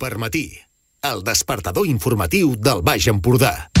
Supermatí, el despertador informatiu del Baix Empordà.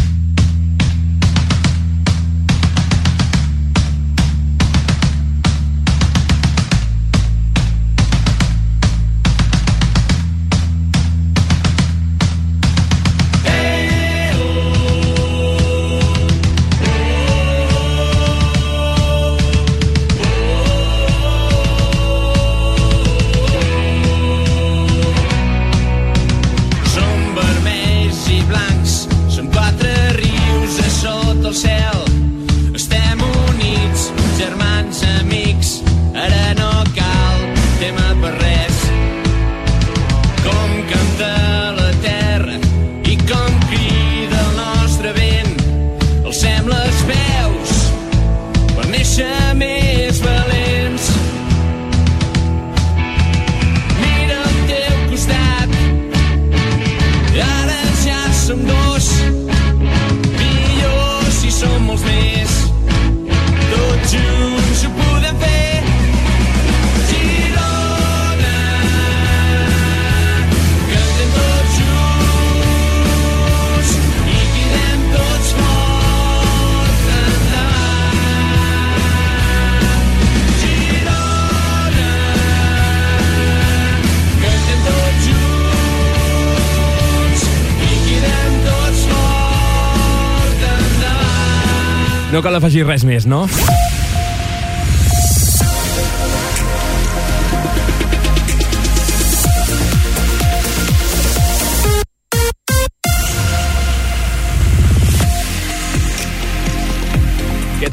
No cal afegir res més, no?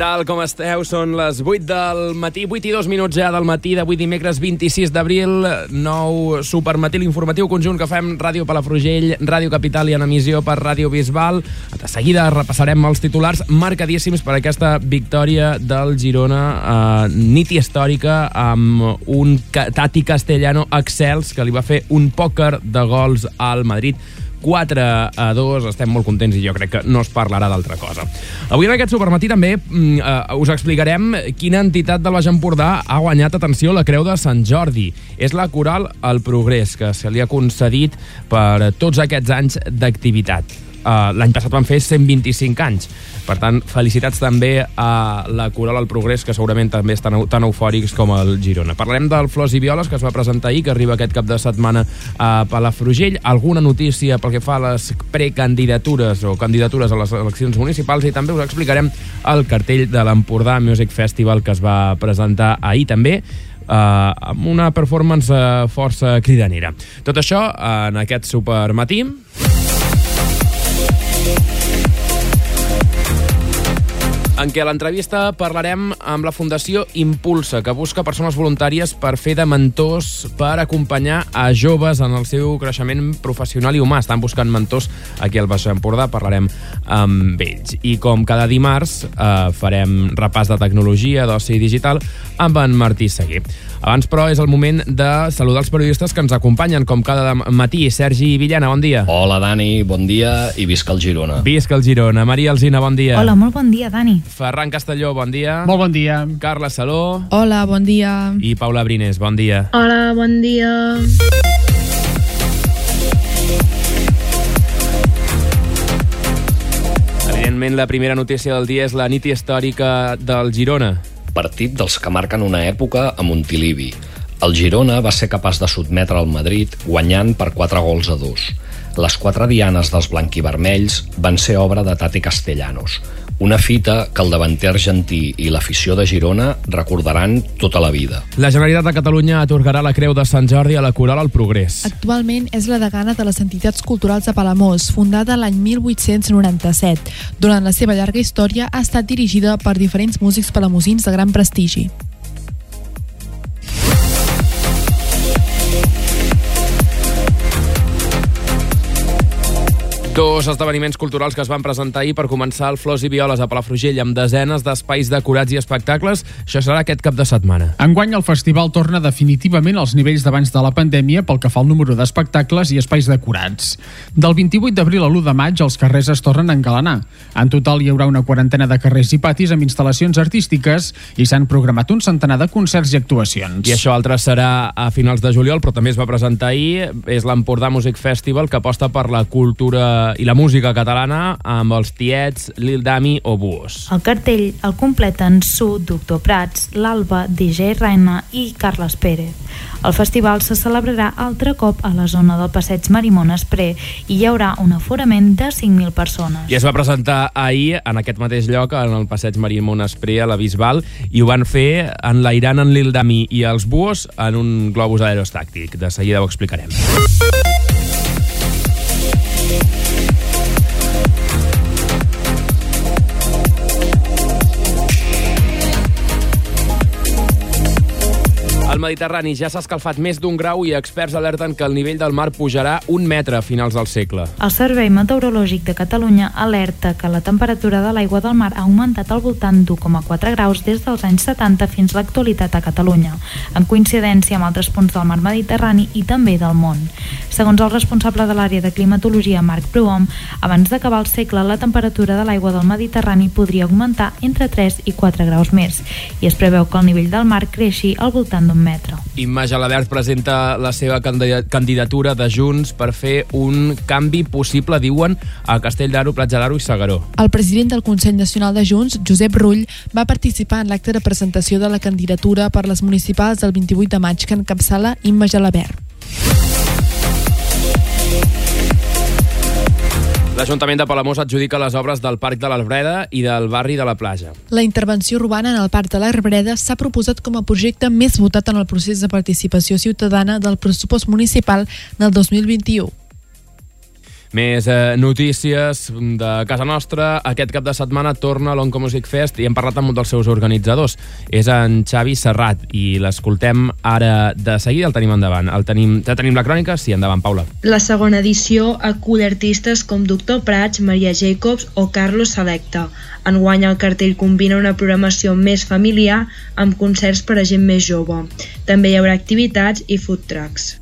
Tal, com esteu? Són les 8 del matí, 8 i 2 minuts ja del matí d'avui dimecres 26 d'abril, nou supermatí l'informatiu conjunt que fem Ràdio Palafrugell, Ràdio Capital i en emissió per Ràdio Bisbal. De seguida repassarem els titulars marcadíssims per aquesta victòria del Girona, eh, nit històrica, amb un Tati Castellano excels que li va fer un pòquer de gols al Madrid 4 a 2, estem molt contents i jo crec que no es parlarà d'altra cosa. Avui en aquest supermatí també mm, eh, us explicarem quina entitat del Baix Empordà ha guanyat, atenció, la Creu de Sant Jordi. És la Coral El Progrés, que se li ha concedit per tots aquests anys d'activitat. Uh, L'any passat van fer 125 anys. Per tant, felicitats també a la Coral El Progrés, que segurament també estan tan eufòrics com el Girona. Parlarem del Flors i Violes, que es va presentar ahir, que arriba aquest cap de setmana a Palafrugell. Alguna notícia pel que fa a les precandidatures o candidatures a les eleccions municipals i també us explicarem el cartell de l'Empordà Music Festival que es va presentar ahir també eh, amb una performance eh, força cridanera. Tot això eh, en aquest supermatí. En què a l'entrevista parlarem amb la Fundació Impulsa, que busca persones voluntàries per fer de mentors per acompanyar a joves en el seu creixement professional i humà. Estan buscant mentors aquí al Baix Empordà, parlarem amb ells. I com cada dimarts eh, farem repàs de tecnologia, d'oci digital, amb en Martí Seguí. Abans, però, és el moment de saludar els periodistes que ens acompanyen, com cada matí. Sergi Villena, bon dia. Hola, Dani, bon dia i visca el Girona. Visca el Girona. Maria Alzina, bon dia. Hola, molt bon dia, Dani. Ferran Castelló, bon dia. Molt bon dia. Carla Saló Hola, bon dia. i Paula Brines, bon dia. Hola, bon dia. Evidentment, la primera notícia del dia és la nit històrica del Girona. Partit dels que marquen una època a Montilivi. El Girona va ser capaç de sotmetre el Madrid guanyant per 4 gols a 2. Les quatre dianes dels blanquivermells van ser obra de Tati Castellanos, una fita que el davanter argentí i l'afició de Girona recordaran tota la vida. La Generalitat de Catalunya atorgarà la Creu de Sant Jordi a la Coral al Progrés. Actualment és la degana de les entitats culturals de Palamós, fundada l'any 1897. Durant la seva llarga història ha estat dirigida per diferents músics palamosins de gran prestigi. Dos esdeveniments culturals que es van presentar ahir per començar el Flors i Violes a Palafrugell amb desenes d'espais decorats i espectacles. Això serà aquest cap de setmana. Enguany el festival torna definitivament als nivells d'abans de la pandèmia pel que fa al número d'espectacles i espais decorats. Del 28 d'abril a l'1 de maig els carrers es tornen a engalanar. En total hi haurà una quarantena de carrers i patis amb instal·lacions artístiques i s'han programat un centenar de concerts i actuacions. I això altre serà a finals de juliol, però també es va presentar ahir. És l'Empordà Music Festival que aposta per la cultura i la música catalana amb els tiets, Lil Dami o Buos. El cartell el completen Su, Doctor Prats, l'Alba, DJ Reina i Carles Pérez. El festival se celebrarà altre cop a la zona del passeig Marimón Espré i hi haurà un aforament de 5.000 persones. I es va presentar ahir en aquest mateix lloc, en el passeig Marimón Espré, a la Bisbal, i ho van fer enlairant en Lil Dami i els Buos en un globus aerostàctic. De seguida ho explicarem. El Mediterrani ja s'ha escalfat més d'un grau i experts alerten que el nivell del mar pujarà un metre a finals del segle. El Servei Meteorològic de Catalunya alerta que la temperatura de l'aigua del mar ha augmentat al voltant d'1,4 graus des dels anys 70 fins a l'actualitat a Catalunya, en coincidència amb altres punts del mar Mediterrani i també del món. Segons el responsable de l'àrea de climatologia, Marc Prohom, abans d'acabar el segle la temperatura de l'aigua del Mediterrani podria augmentar entre 3 i 4 graus més i es preveu que el nivell del mar creixi al voltant d'un metre. Imma Gelabert presenta la seva candida- candidatura de Junts per fer un canvi possible, diuen, a Castell d'Aro, Platja d'Aro i Segaró. El president del Consell Nacional de Junts, Josep Rull, va participar en l'acte de presentació de la candidatura per les municipals del 28 de maig que encapçala Imma Gelabert. L'Ajuntament de Palamós adjudica les obres del Parc de l'Albreda i del barri de la Plaja. La intervenció urbana en el Parc de l'Arbreda s'ha proposat com a projecte més votat en el procés de participació ciutadana del pressupost municipal del 2021. Més eh, notícies de casa nostra. Aquest cap de setmana torna l'Onco Music Fest i hem parlat amb un dels seus organitzadors. És en Xavi Serrat i l'escoltem ara de seguida. El tenim endavant. El tenim, ja tenim la crònica? Sí, endavant, Paula. La segona edició acull artistes com Doctor Prats, Maria Jacobs o Carlos Selecta. Enguany el cartell combina una programació més familiar amb concerts per a gent més jove. També hi haurà activitats i food trucks.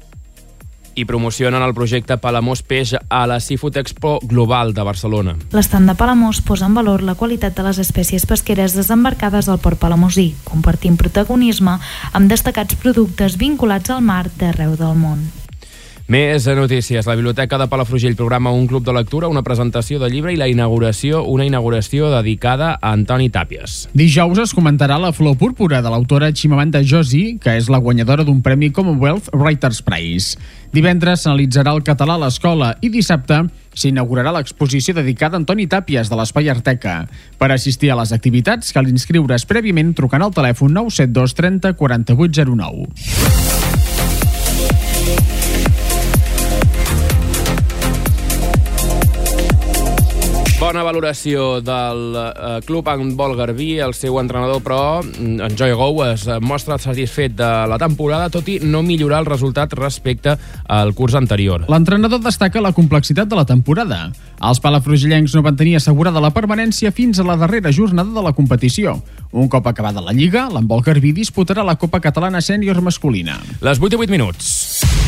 I promocionen el projecte Palamós Peix a la Seafood Expo Global de Barcelona. L'estand de Palamós posa en valor la qualitat de les espècies pesqueres desembarcades al port palamosí, compartint protagonisme amb destacats productes vinculats al mar d'arreu del món. Més notícies. La Biblioteca de Palafrugell programa un club de lectura, una presentació de llibre i la inauguració, una inauguració dedicada a Antoni Tàpies. Dijous es comentarà la flor púrpura de l'autora Chimamanda Josi, que és la guanyadora d'un premi Commonwealth Writers Prize. Divendres s'analitzarà el català a l'escola i dissabte s'inaugurarà l'exposició dedicada a Antoni Tàpies de l'Espai Arteca. Per assistir a les activitats cal inscriure's prèviament trucant al telèfon 972 30 4809. Bona valoració del eh, club handbol Garbí, el seu entrenador, però mm, en Joy Gou es mostra satisfet de la temporada, tot i no millorar el resultat respecte al curs anterior. L'entrenador destaca la complexitat de la temporada. Els palafrugellencs no van tenir assegurada la permanència fins a la darrera jornada de la competició. Un cop acabada la Lliga, l'handbol Garbí disputarà la Copa Catalana Sènior masculina. Les 8 i 8 minuts.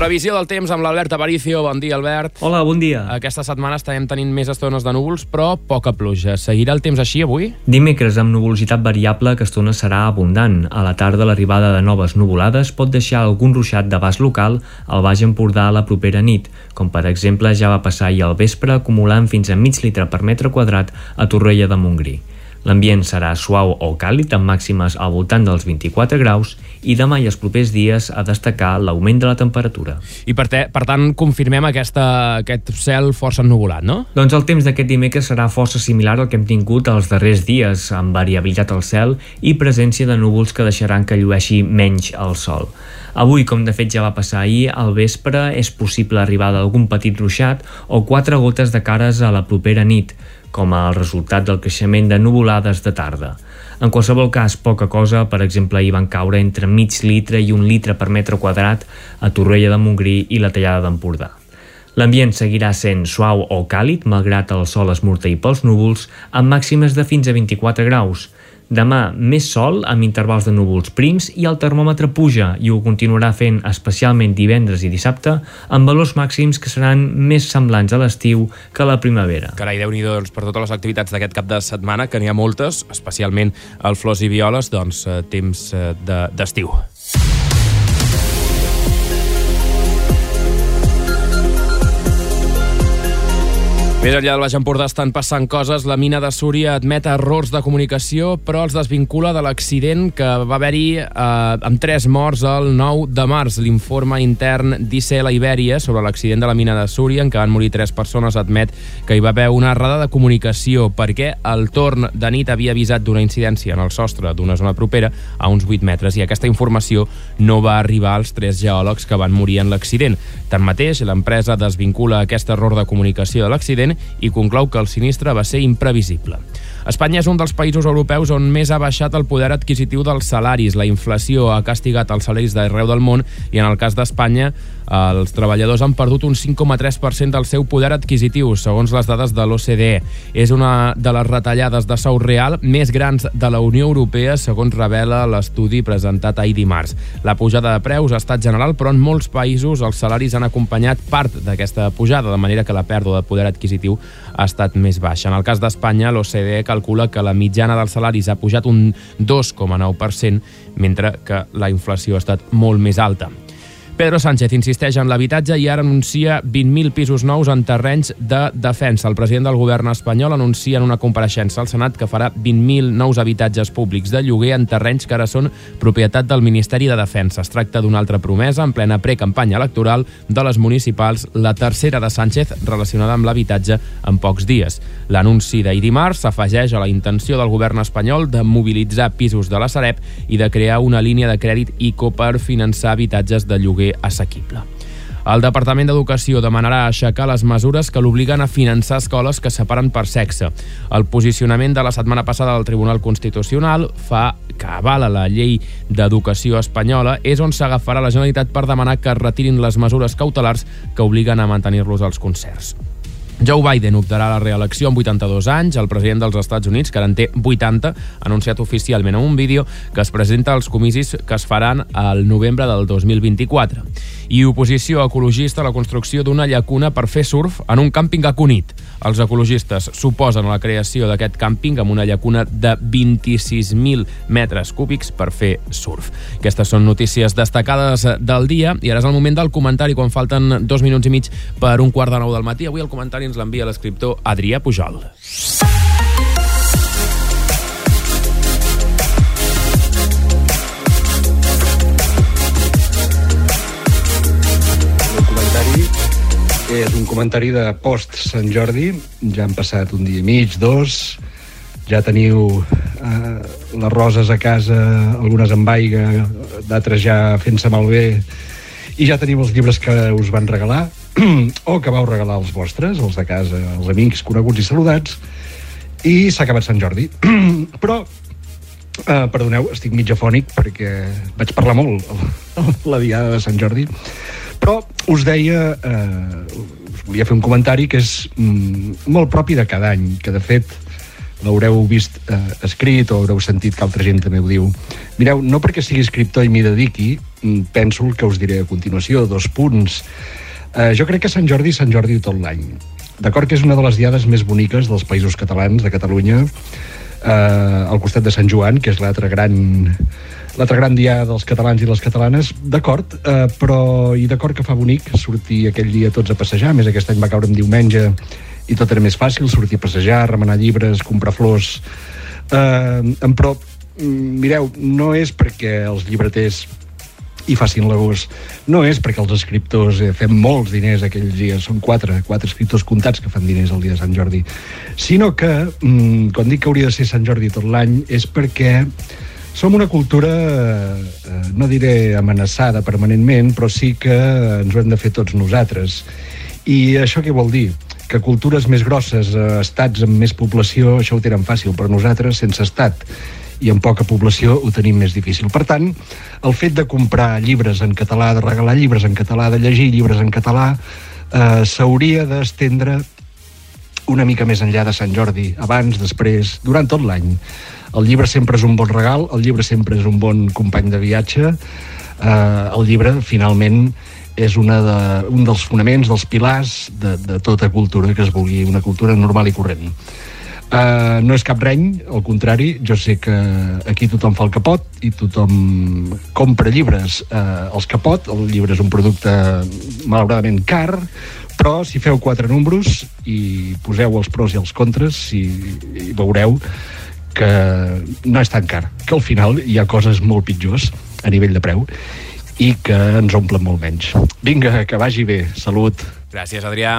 Previsió del temps amb l'Albert Aparicio. Bon dia, Albert. Hola, bon dia. Aquesta setmana estarem tenint més estones de núvols, però poca pluja. Seguirà el temps així avui? Dimecres amb nuvolositat variable que estona serà abundant. A la tarda l'arribada de noves nuvolades pot deixar algun ruixat d'abast local al Baix Empordà a la propera nit, com per exemple ja va passar ahir al vespre acumulant fins a mig litre per metre quadrat a Torrella de Montgrí. L'ambient serà suau o càlid amb màximes al voltant dels 24 graus i demà i els propers dies a destacar l'augment de la temperatura. I per, te, per tant, confirmem aquesta, aquest cel força ennuvolat, no? Doncs el temps d'aquest dimecres serà força similar al que hem tingut els darrers dies, amb variabilitat al cel i presència de núvols que deixaran que llueixi menys el sol. Avui, com de fet ja va passar ahir, al vespre és possible arribar d'algun petit ruixat o quatre gotes de cares a la propera nit. Com a resultat del creixement de nuvolades de tarda. En qualsevol cas, poca cosa, per exemple, hi van caure entre mig litre i un litre per metre quadrat a Torrella de Montgrí i la Tallada d'Empordà. L'ambient seguirà sent suau o càlid, malgrat el sol esmorteir pels núvols, amb màximes de fins a 24 graus. Demà, més sol, amb intervals de núvols prims i el termòmetre puja i ho continuarà fent especialment divendres i dissabte amb valors màxims que seran més semblants a l'estiu que a la primavera. Carai, déu nhi doncs, per totes les activitats d'aquest cap de setmana, que n'hi ha moltes, especialment el Flors i Violes, doncs, eh, temps eh, de- Més enllà del Baix Empordà estan passant coses. La mina de Súria admet errors de comunicació, però els desvincula de l'accident que va haver-hi eh, amb tres morts el 9 de març. L'informe intern d'ICL Ibèria sobre l'accident de la mina de Súria, en què van morir tres persones, admet que hi va haver una errada de comunicació perquè el torn de nit havia avisat d'una incidència en el sostre d'una zona propera a uns 8 metres i aquesta informació no va arribar als tres geòlegs que van morir en l'accident. Tanmateix, l'empresa desvincula aquest error de comunicació de l'accident i conclou que el sinistre va ser imprevisible. Espanya és un dels països europeus on més ha baixat el poder adquisitiu dels salaris. La inflació ha castigat els salaris d'arreu del món i en el cas d'Espanya els treballadors han perdut un 5,3% del seu poder adquisitiu, segons les dades de l'OCDE. És una de les retallades de sou real més grans de la Unió Europea, segons revela l'estudi presentat ahir dimarts. La pujada de preus ha estat general, però en molts països els salaris han acompanyat part d'aquesta pujada, de manera que la pèrdua de poder adquisitiu ha estat més baixa. En el cas d'Espanya, l'OCDE calcula que la mitjana dels salaris ha pujat un 2,9%, mentre que la inflació ha estat molt més alta. Pedro Sánchez insisteix en l'habitatge i ara anuncia 20.000 pisos nous en terrenys de defensa. El president del govern espanyol anuncia en una compareixença al Senat que farà 20.000 nous habitatges públics de lloguer en terrenys que ara són propietat del Ministeri de Defensa. Es tracta d'una altra promesa en plena precampanya electoral de les municipals, la tercera de Sánchez relacionada amb l'habitatge en pocs dies. L'anunci d'ahir dimarts s'afegeix a la intenció del govern espanyol de mobilitzar pisos de la Sareb i de crear una línia de crèdit ICO per finançar habitatges de lloguer assequible. El Departament d'Educació demanarà aixecar les mesures que l'obliguen a finançar escoles que separen per sexe. El posicionament de la setmana passada del Tribunal Constitucional fa que avala la llei d'educació espanyola és on s'agafarà la Generalitat per demanar que es retirin les mesures cautelars que obliguen a mantenir-los als concerts. Joe Biden optarà a la reelecció amb 82 anys. El president dels Estats Units, que ara en té 80, ha anunciat oficialment en un vídeo que es presenta als comicis que es faran al novembre del 2024. I oposició ecologista a la construcció d'una llacuna per fer surf en un càmping a Cunit. Els ecologistes suposen la creació d'aquest càmping amb una llacuna de 26.000 metres cúbics per fer surf. Aquestes són notícies destacades del dia i ara és el moment del comentari quan falten dos minuts i mig per un quart de nou del matí. Avui el comentari ens l'envia l'escriptor Adrià Pujol. És un comentari de post Sant Jordi. Ja han passat un dia i mig, dos. Ja teniu eh, les roses a casa, algunes amb aigua, d'altres ja fent-se malbé. I ja teniu els llibres que us van regalar, o que vau regalar els vostres, els de casa, els amics, coneguts i saludats. I s'ha acabat Sant Jordi. Però Uh, perdoneu, estic mig afònic perquè vaig parlar molt la diada de Sant Jordi, però us deia, uh, us volia fer un comentari que és mm, molt propi de cada any, que de fet l'haureu vist uh, escrit o haureu sentit que altra gent també ho diu. Mireu, no perquè sigui escriptor i m'hi dediqui, mm, penso el que us diré a continuació, dos punts. Uh, jo crec que Sant Jordi Sant Jordi tot l'any. D'acord que és una de les diades més boniques dels països catalans, de Catalunya, eh, al costat de Sant Joan, que és l'altre gran l'altre gran dia dels catalans i les catalanes, d'acord, eh, però i d'acord que fa bonic sortir aquell dia tots a passejar, a més aquest any va caure en diumenge i tot era més fàcil, sortir a passejar, remenar llibres, comprar flors, eh, però mm, mireu, no és perquè els llibreters i facin l'agost. No és perquè els escriptors eh, fem molts diners aquells dies, són quatre, quatre escriptors comptats que fan diners el dia de Sant Jordi, sinó que, mm, quan dic que hauria de ser Sant Jordi tot l'any, és perquè som una cultura, eh, no diré amenaçada permanentment, però sí que ens ho hem de fer tots nosaltres. I això què vol dir? Que cultures més grosses, eh, estats amb més població, això ho tenen fàcil, però nosaltres, sense estat i amb poca població, ho tenim més difícil. Per tant, el fet de comprar llibres en català, de regalar llibres en català, de llegir llibres en català, eh, s'hauria d'estendre una mica més enllà de Sant Jordi, abans, després, durant tot l'any. El llibre sempre és un bon regal, el llibre sempre és un bon company de viatge, eh, el llibre, finalment, és una de, un dels fonaments, dels pilars de, de tota cultura que es vulgui, una cultura normal i corrent. Uh, no és cap reny, al contrari, jo sé que aquí tothom fa el capot i tothom compra llibres uh, els capot, el llibre és un producte malauradament car, però si feu quatre números i poseu els pros i els contres i, i veureu que no és tan car, que al final hi ha coses molt pitjors a nivell de preu i que ens omplen molt menys. Vinga, que vagi bé. Salut. Gràcies, Adrià.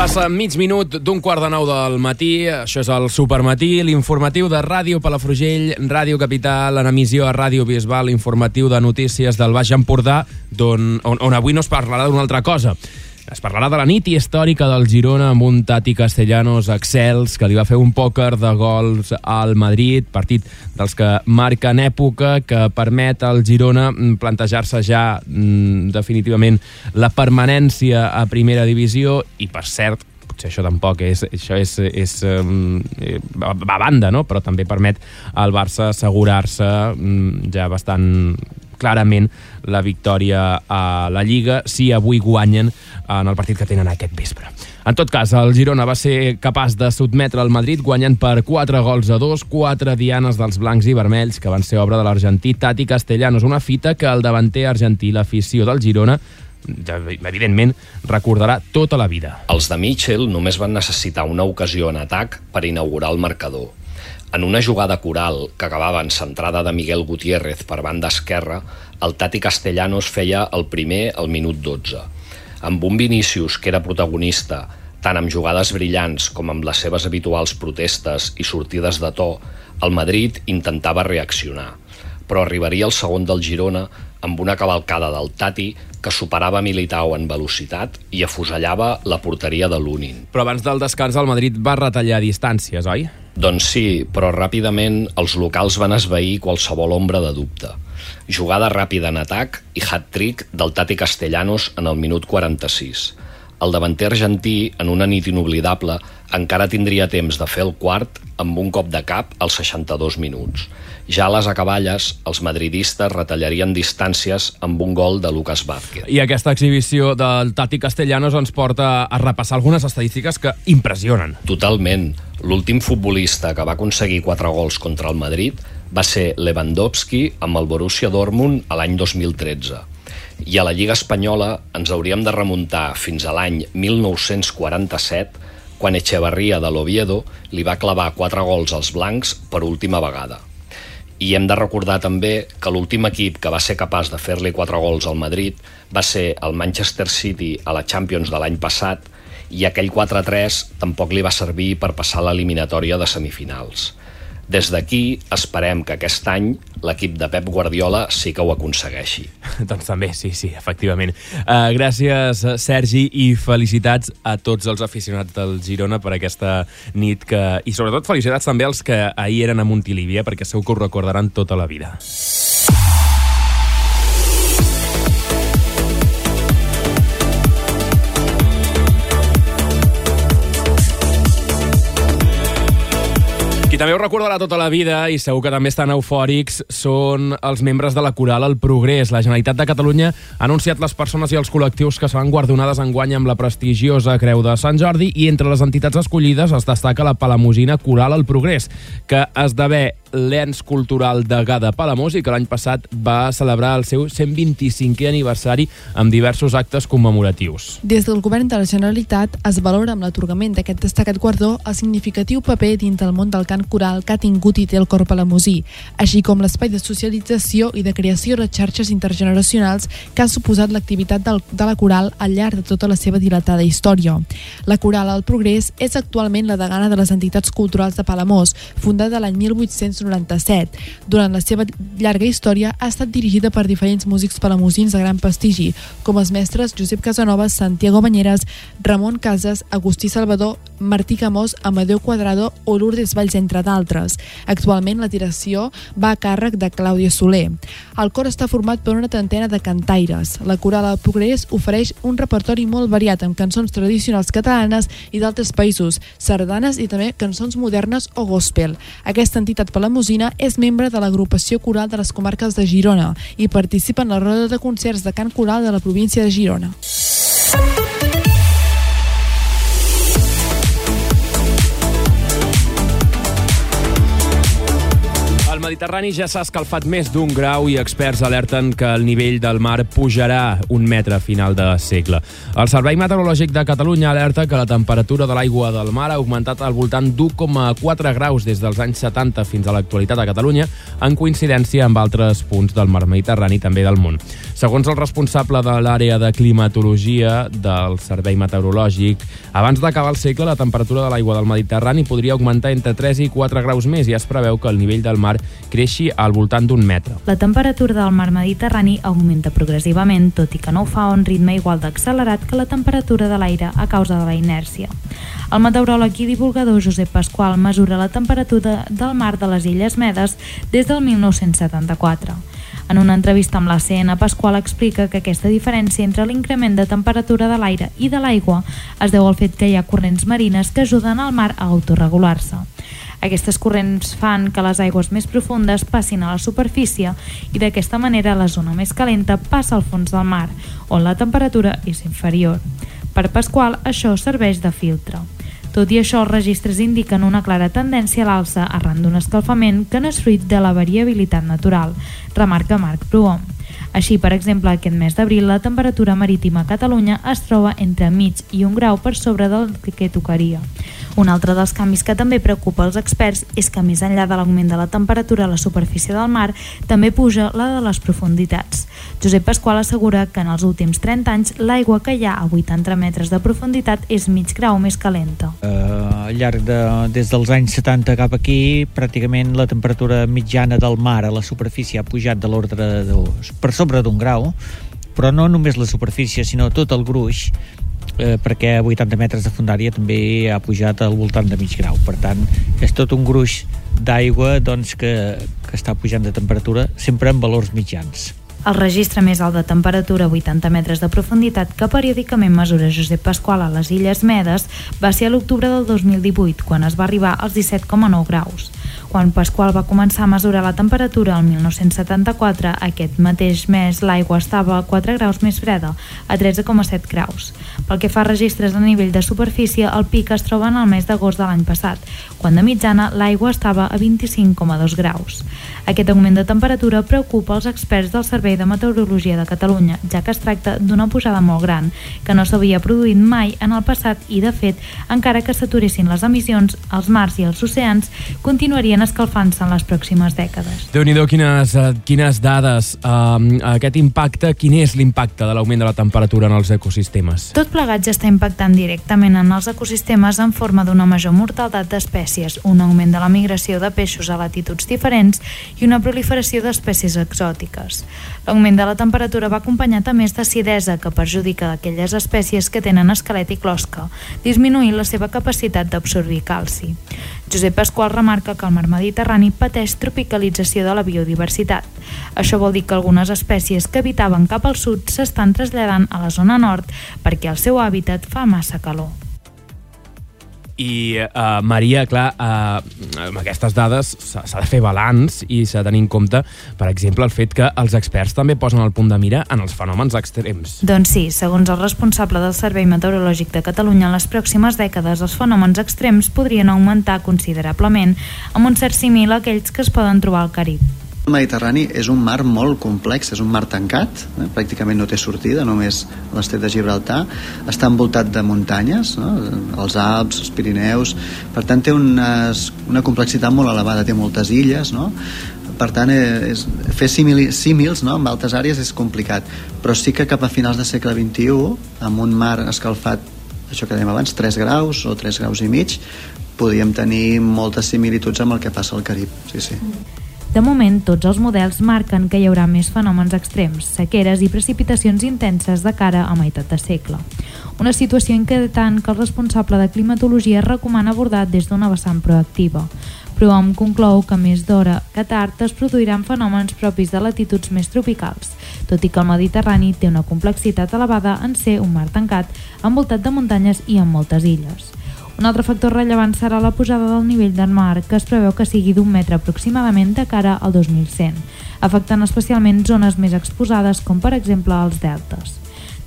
Passa mig minut d'un quart de nou del matí, això és el Supermatí, l'informatiu de Ràdio Palafrugell, Ràdio Capital, en emissió a Ràdio Bisbal, l'informatiu de notícies del Baix Empordà, on, on, on avui no es parlarà d'una altra cosa. Es parlarà de la nit històrica del Girona amb un Tati Castellanos excels que li va fer un pòquer de gols al Madrid, partit dels que marquen època, que permet al Girona mm, plantejar-se ja mm, definitivament la permanència a primera divisió i, per cert, potser això tampoc és, això és, és um, a banda, no? però també permet al Barça assegurar-se ja bastant clarament la victòria a la Lliga si avui guanyen en el partit que tenen aquest vespre. En tot cas, el Girona va ser capaç de sotmetre el Madrid guanyant per 4 gols a 2, 4 dianes dels blancs i vermells, que van ser obra de l'argentí Tati Castellanos, una fita que el davanter argentí, l'afició del Girona, evidentment, recordarà tota la vida. Els de Mitchell només van necessitar una ocasió en atac per inaugurar el marcador. En una jugada coral que acabava en centrada de Miguel Gutiérrez per banda esquerra, el Tati Castellanos feia el primer al minut 12. Amb un Vinícius que era protagonista tant amb jugades brillants com amb les seves habituals protestes i sortides de to, el Madrid intentava reaccionar. Però arribaria el segon del Girona amb una cavalcada del Tati que superava Militao en velocitat i afusellava la porteria de Lunin. Però abans del descans el Madrid va retallar distàncies, oi? Doncs sí, però ràpidament els locals van esveir qualsevol ombra de dubte. Jugada ràpida en atac i hat-trick del Tati Castellanos en el minut 46. El davanter argentí, en una nit inoblidable, encara tindria temps de fer el quart amb un cop de cap als 62 minuts. Ja a les acaballes, els madridistes retallarien distàncies amb un gol de Lucas Vázquez. I aquesta exhibició del Tati Castellanos ens porta a repassar algunes estadístiques que impressionen. Totalment. L'últim futbolista que va aconseguir 4 gols contra el Madrid va ser Lewandowski amb el Borussia Dortmund a l'any 2013. I a la Lliga Espanyola ens hauríem de remuntar fins a l'any 1947, quan Echevarria de l'Oviedo li va clavar 4 gols als blancs per última vegada. I hem de recordar també que l'últim equip que va ser capaç de fer-li 4 gols al Madrid va ser el Manchester City a la Champions de l'any passat i aquell 4-3 tampoc li va servir per passar l'eliminatòria de semifinals. Des d'aquí esperem que aquest any l'equip de Pep Guardiola sí que ho aconsegueixi. doncs també, sí, sí, efectivament. Uh, gràcies, Sergi, i felicitats a tots els aficionats del Girona per aquesta nit que... I sobretot felicitats també als que ahir eren a Montilivi, eh, perquè segur que ho recordaran tota la vida. També ho recordarà tota la vida i segur que també estan eufòrics són els membres de la Coral El Progrés. La Generalitat de Catalunya ha anunciat les persones i els col·lectius que seran guardonades enguany amb la prestigiosa Creu de Sant Jordi i entre les entitats escollides es destaca la palamosina Coral El Progrés, que esdevé l'ens cultural de Gada Palamós i que l'any passat va celebrar el seu 125è aniversari amb diversos actes commemoratius. Des del govern de la Generalitat es valora amb l'atorgament d'aquest destacat guardó el significatiu paper dins del món del cant coral que ha tingut i té el cor palamosí, així com l'espai de socialització i de creació de xarxes intergeneracionals que ha suposat l'activitat de la coral al llarg de tota la seva dilatada història. La coral El Progrés és actualment la degana de les entitats culturals de Palamós, fundada l'any 1897. Durant la seva llarga història ha estat dirigida per diferents músics palamosins de gran prestigi, com els mestres Josep Casanovas, Santiago Banyeres, Ramon Casas, Agustí Salvador, Martí Camós, Amadeu Quadrado o Lourdes Valls, entre d'altres. Actualment la direcció va a càrrec de Clàudia Soler. El cor està format per una trentena de cantaires. La coral El Progrés ofereix un repertori molt variat amb cançons tradicionals catalanes i d'altres països, sardanes i també cançons modernes o gospel. Aquesta entitat palamosina és membre de l'agrupació coral de les comarques de Girona i participa en la roda de concerts de cant coral de la província de Girona. Mediterrani ja s'ha escalfat més d'un grau i experts alerten que el nivell del mar pujarà un metre a final de segle. El Servei Meteorològic de Catalunya alerta que la temperatura de l'aigua del mar ha augmentat al voltant d'1,4 graus des dels anys 70 fins a l'actualitat a Catalunya, en coincidència amb altres punts del mar Mediterrani i també del món. Segons el responsable de l'àrea de climatologia del Servei Meteorològic, abans d'acabar el segle la temperatura de l'aigua del Mediterrani podria augmentar entre 3 i 4 graus més i es preveu que el nivell del mar creixi al voltant d'un metre. La temperatura del mar Mediterrani augmenta progressivament, tot i que no ho fa a un ritme igual d'accelerat que la temperatura de l'aire a causa de la inèrcia. El meteoròleg i divulgador Josep Pasqual mesura la temperatura del mar de les Illes Medes des del 1974. En una entrevista amb l'ACN, Pasqual explica que aquesta diferència entre l'increment de temperatura de l'aire i de l'aigua es deu al fet que hi ha corrents marines que ajuden al mar a autorregular-se. Aquestes corrents fan que les aigües més profundes passin a la superfície i d'aquesta manera la zona més calenta passa al fons del mar, on la temperatura és inferior. Per Pasqual, això serveix de filtre. Tot i això, els registres indiquen una clara tendència a l'alça arran d'un escalfament que no és fruit de la variabilitat natural, remarca Marc Prohom. Així, per exemple, aquest mes d'abril la temperatura marítima a Catalunya es troba entre mig i un grau per sobre del que tocaria. Un altre dels canvis que també preocupa els experts és que més enllà de l'augment de la temperatura a la superfície del mar, també puja la de les profunditats. Josep Pasqual assegura que en els últims 30 anys l'aigua que hi ha a 80 metres de profunditat és mig grau més calenta. Uh, al llarg de, des dels anys 70 cap aquí, pràcticament la temperatura mitjana del mar a la superfície ha pujat de l'ordre de, per sobre d'un grau, però no només la superfície, sinó tot el gruix, eh, perquè a 80 metres de fundària també ha pujat al voltant de mig grau. Per tant, és tot un gruix d'aigua doncs, que, que està pujant de temperatura, sempre en valors mitjans. El registre més alt de temperatura a 80 metres de profunditat que periòdicament mesura Josep Pasqual a les Illes Medes va ser a l'octubre del 2018, quan es va arribar als 17,9 graus. Quan Pasqual va començar a mesurar la temperatura el 1974, aquest mateix mes l'aigua estava a 4 graus més freda, a 13,7 graus. Pel que fa a registres a nivell de superfície, el pic es troba en el mes d'agost de l'any passat, quan de mitjana l'aigua estava a 25,2 graus. Aquest augment de temperatura preocupa els experts del Servei de Meteorologia de Catalunya, ja que es tracta d'una pujada molt gran, que no s'havia produït mai en el passat i, de fet, encara que s'aturessin les emissions, els mars i els oceans continuarien escalfant-se en les pròximes dècades. déu nhi quines, eh, quines dades. Um, aquest impacte, quin és l'impacte de l'augment de la temperatura en els ecosistemes? Tot plegat ja està impactant directament en els ecosistemes en forma d'una major mortalitat d'espècies, un augment de la migració de peixos a latituds diferents i una proliferació d'espècies exòtiques. L'augment de la temperatura va acompanyat a més d'acidesa que perjudica aquelles espècies que tenen esquelet i closca, disminuint la seva capacitat d'absorbir calci. Josep Pasqual remarca que el mar Mediterrani pateix tropicalització de la biodiversitat. Això vol dir que algunes espècies que habitaven cap al sud s'estan traslladant a la zona nord perquè el seu hàbitat fa massa calor. I, uh, Maria, clar, uh, amb aquestes dades s'ha de fer balanç i s'ha de tenir en compte, per exemple, el fet que els experts també posen el punt de mira en els fenòmens extrems. Doncs sí, segons el responsable del Servei Meteorològic de Catalunya, en les pròximes dècades els fenòmens extrems podrien augmentar considerablement amb un cert simil a aquells que es poden trobar al Carib. El Mediterrani és un mar molt complex, és un mar tancat, eh? pràcticament no té sortida, només l'estret de Gibraltar, està envoltat de muntanyes, no? els Alps, els Pirineus, per tant té unes, una complexitat molt elevada, té moltes illes, no? per tant eh, és, fer símil, símils no? amb altres àrees és complicat, però sí que cap a finals del segle XXI, amb un mar escalfat, això que dèiem abans, 3 graus o 3 graus i mig, podríem tenir moltes similituds amb el que passa al Carib, sí, sí. De moment, tots els models marquen que hi haurà més fenòmens extrems, sequeres i precipitacions intenses de cara a meitat de segle. Una situació inquietant que el responsable de climatologia recomana abordar des d'una vessant proactiva. Però hom conclou que més d'hora que tard es produiran fenòmens propis de latituds més tropicals, tot i que el Mediterrani té una complexitat elevada en ser un mar tancat, envoltat de muntanyes i amb moltes illes. Un altre factor rellevant serà la pujada del nivell del mar, que es preveu que sigui d'un metre aproximadament de cara al 2100, afectant especialment zones més exposades com per exemple els deltes.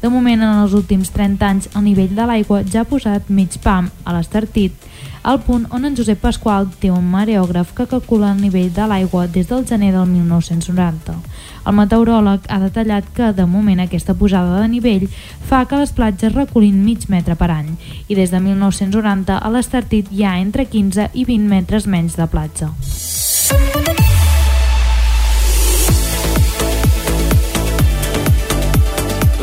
De moment, en els últims 30 anys, el nivell de l'aigua ja ha posat mig pam a l'Estartit, al punt on en Josep Pasqual té un mareògraf que calcula el nivell de l'aigua des del gener del 1990. El meteoròleg ha detallat que, de moment, aquesta pujada de nivell fa que les platges reculin mig metre per any i des de 1990 a l'Estartit hi ha entre 15 i 20 metres menys de platja.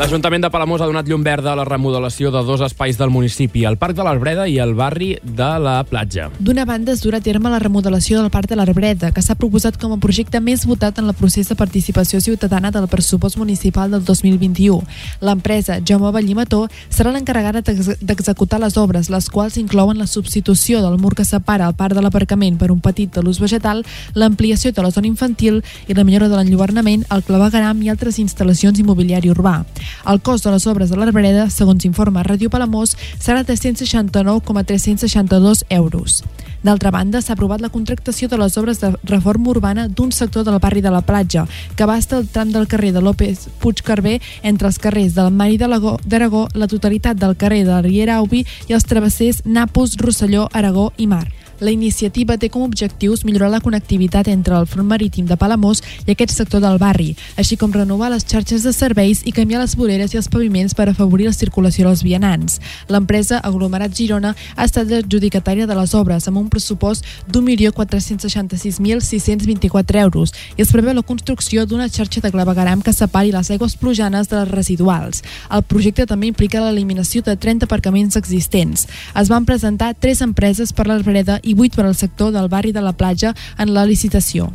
L'Ajuntament de Palamós ha donat llum verda a la remodelació de dos espais del municipi, el Parc de l'Arbreda i el barri de la Platja. D'una banda es durà a terme la remodelació del Parc de l'Arbreda, que s'ha proposat com a projecte més votat en el procés de participació ciutadana del pressupost municipal del 2021. L'empresa Jaume Vallimató serà l'encarregada d'ex- d'executar les obres, les quals inclouen la substitució del mur que separa el parc de l'aparcament per un petit de l'ús vegetal, l'ampliació de la zona infantil i la millora de l'enlluernament, el clavegaram i altres instal·lacions immobiliari urbà. El cost de les obres de l'Arbreda, segons informa Ràdio Palamós, serà de 169,362 euros. D'altra banda, s'ha aprovat la contractació de les obres de reforma urbana d'un sector del barri de la Platja, que abasta el tram del carrer de López Puigcarver entre els carrers del Mar i de Lago- d'Aragó, la totalitat del carrer de la Riera Aubi i els travessers Nàpols, Rosselló, Aragó i Mar. La iniciativa té com a objectius millorar la connectivitat entre el front marítim de Palamós i aquest sector del barri, així com renovar les xarxes de serveis i canviar les voreres i els paviments per afavorir la circulació dels vianants. L'empresa Aglomerat Girona ha estat adjudicatària de les obres amb un pressupost d'1.466.624 euros i es preveu la construcció d'una xarxa de clavegaram que separi les aigües plujanes de les residuals. El projecte també implica l'eliminació de 30 aparcaments existents. Es van presentar tres empreses per l'Arbreda i 8 per al sector del barri de la platja en la licitació.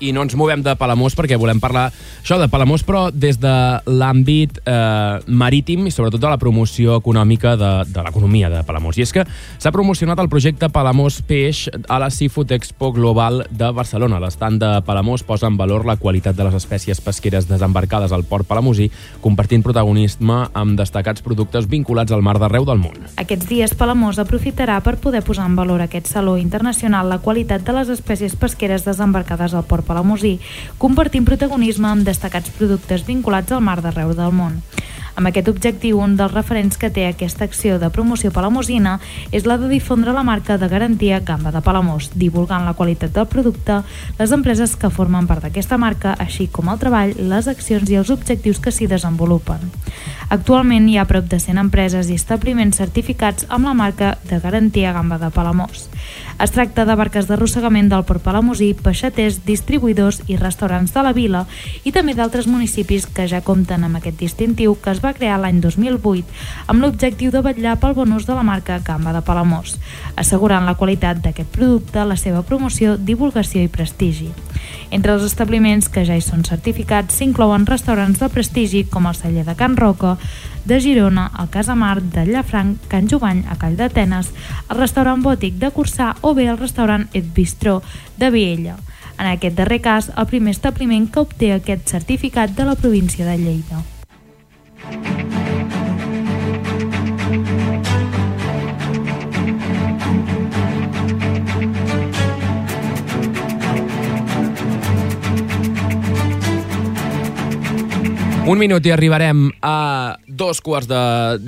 I no ens movem de Palamós perquè volem parlar això de Palamós, però des de l'àmbit eh, marítim i sobretot de la promoció econòmica de, de l'economia de Palamós. I és que s'ha promocionat el projecte Palamós Peix a la Seafood Expo Global de Barcelona. L'estand de Palamós posa en valor la qualitat de les espècies pesqueres desembarcades al port palamosí, compartint protagonisme amb destacats productes vinculats al mar d'arreu del món. Aquests dies Palamós aprofitarà per poder posar en valor aquest saló internacional la qualitat de les espècies pesqueres desembarcades al port palamosí, compartint protagonisme amb destacats productes vinculats al mar d'arreu del món. Amb aquest objectiu, un dels referents que té aquesta acció de promoció palamosina és la de difondre la marca de garantia Gamba de Palamós, divulgant la qualitat del producte, les empreses que formen part d'aquesta marca, així com el treball, les accions i els objectius que s'hi desenvolupen. Actualment hi ha prop de 100 empreses i establiments certificats amb la marca de garantia Gamba de Palamós. Es tracta de barques d'arrossegament del Port Palamosí, peixaters, distribuïdors i restaurants de la vila i també d'altres municipis que ja compten amb aquest distintiu que es va crear l'any 2008 amb l'objectiu de vetllar pel bon ús de la marca Gamba de Palamós, assegurant la qualitat d'aquest producte, la seva promoció, divulgació i prestigi. Entre els establiments que ja hi són certificats s'inclouen restaurants de prestigi com el celler de Can Roca, de Girona, a Casamar, de Llafranc, Can Jovany, a Call d'Atenes, al restaurant Bòtic de Cursà o bé al restaurant Et Bistró de Viella. En aquest darrer cas, el primer establiment que obté aquest certificat de la província de Lleida. Un minut i arribarem a dos quarts de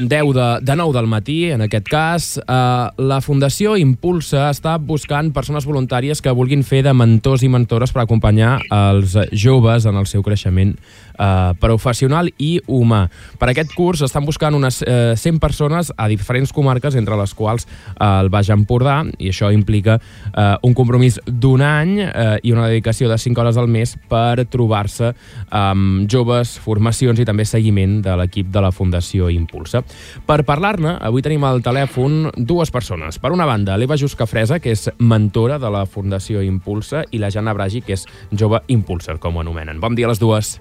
deu de, de nou del matí, en aquest cas. Uh, la Fundació Impulsa està buscant persones voluntàries que vulguin fer de mentors i mentores per acompanyar els joves en el seu creixement uh, professional i humà. Per aquest curs estan buscant unes uh, 100 persones a diferents comarques, entre les quals uh, el Baix Empordà, i això implica uh, un compromís d'un any uh, i una dedicació de 5 hores al mes per trobar-se amb joves, formacions i també seguiment de l'equip de la Fundació Impulsa. Per parlar-ne, avui tenim al telèfon dues persones. Per una banda, l'Eva Juscafresa, que és mentora de la Fundació Impulsa, i la Jana Bragi, que és jove impulsor, com ho anomenen. Bon dia a les dues.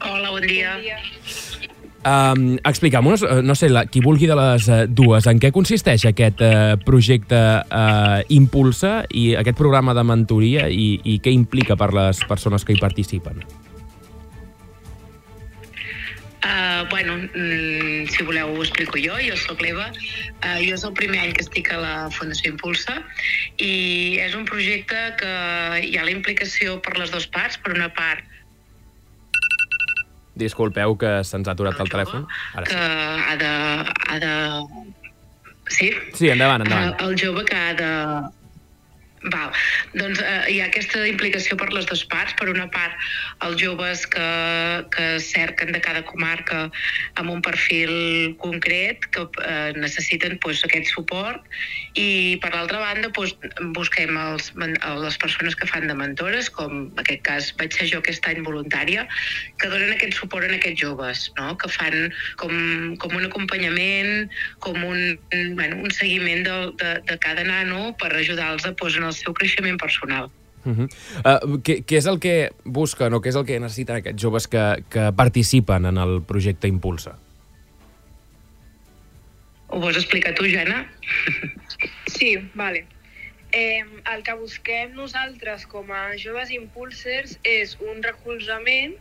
Hola, bon dia. Bon dia. Um, Explica'm-nos, eh, no sé, la, qui vulgui de les uh, dues, en què consisteix aquest uh, projecte uh, Impulsa i aquest programa de mentoria i, i què implica per les persones que hi participen? Uh, bueno, mm, si voleu ho explico jo, jo sóc l'Eva, uh, jo és el primer any que estic a la Fundació Impulsa i és un projecte que hi ha la implicació per les dues parts, per una part Disculpeu que se'ns ha aturat el telèfon. Ara que sí. ha de... Ha de... Sí? Sí, endavant, endavant. El, el jove que ha de Val. Doncs eh, hi ha aquesta implicació per les dues parts. Per una part, els joves que, que cerquen de cada comarca amb un perfil concret que eh, necessiten pues, aquest suport i per l'altra banda pues, busquem els, les persones que fan de mentores, com en aquest cas vaig ser jo aquest any voluntària, que donen aquest suport a aquests joves, no? que fan com, com un acompanyament, com un, bueno, un seguiment de, de, de cada nano per ajudar-los pues, en el seu creixement personal. Uh -huh. uh, què, què és el que busquen o què és el que necessiten aquests joves que, que participen en el projecte Impulsa? Ho vols explicar tu, Jana? Sí, vale. Eh, el que busquem nosaltres com a joves impulsers és un recolzament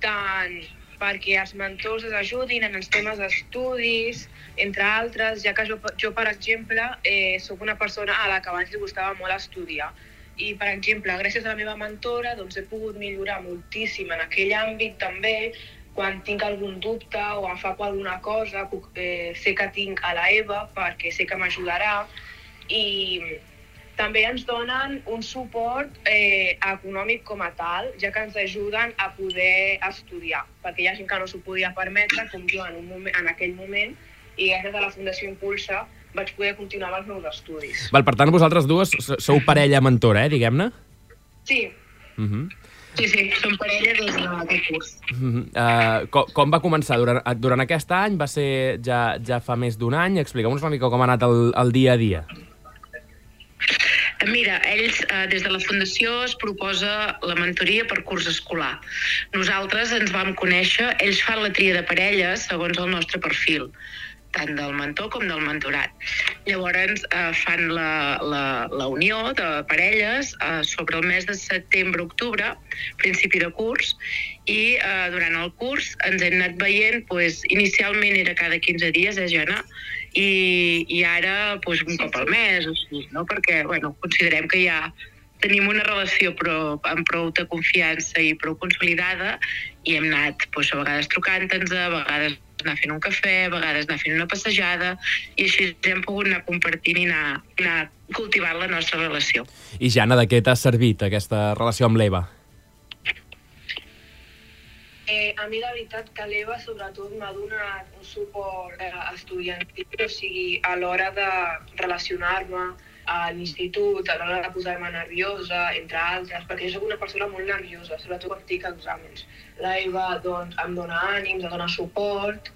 tant perquè els mentors es ajudin en els temes d'estudis, entre altres, ja que jo, jo per exemple, eh, sóc una persona a la que abans li gustava molt estudiar. I, per exemple, gràcies a la meva mentora, doncs he pogut millorar moltíssim en aquell àmbit també, quan tinc algun dubte o em fa por alguna cosa, puc, eh, sé que tinc a la Eva perquè sé que m'ajudarà. I també ens donen un suport eh, econòmic com a tal, ja que ens ajuden a poder estudiar, perquè hi ha gent que no s'ho podia permetre, com jo en, un moment, en aquell moment, i gràcies a la Fundació Impulsa vaig poder continuar amb els meus estudis. Val, per tant, vosaltres dues sou parella mentora, eh, diguem-ne? Sí. Uh -huh. Sí, sí, som parella des d'aquest curs. Uh -huh. uh, com, com va començar? Durant, durant aquest any? Va ser ja, ja fa més d'un any? Explica'm-nos una mica com ha anat el, el dia a dia. Mira, ells, eh, des de la Fundació, es proposa la mentoria per curs escolar. Nosaltres ens vam conèixer, ells fan la tria de parelles segons el nostre perfil tant del mentor com del mentorat. Llavors eh, fan la, la, la unió de parelles eh, sobre el mes de setembre-octubre, principi de curs, i eh, durant el curs ens hem anat veient, pues, inicialment era cada 15 dies, eh, Jana? I, i ara pues, un cop al mes, o sigui, no? perquè bueno, considerem que ja tenim una relació però, amb prou de confiança i prou consolidada i hem anat pues, a vegades trucant-nos, a vegades anar fent un cafè, a vegades anar fent una passejada, i així hem pogut anar compartint i anar, anar cultivant la nostra relació. I Jana, de què t'ha servit aquesta relació amb l'Eva? Eh, a mi la veritat que l'Eva sobretot m'ha donat un suport eh, estudiantil, o sigui, a l'hora de relacionar-me a l'institut, a l'hora de posar-me nerviosa, entre altres, perquè jo soc una persona molt nerviosa, sobretot quan tinc exàmens. La Eva doncs, em dona ànims, em dona suport,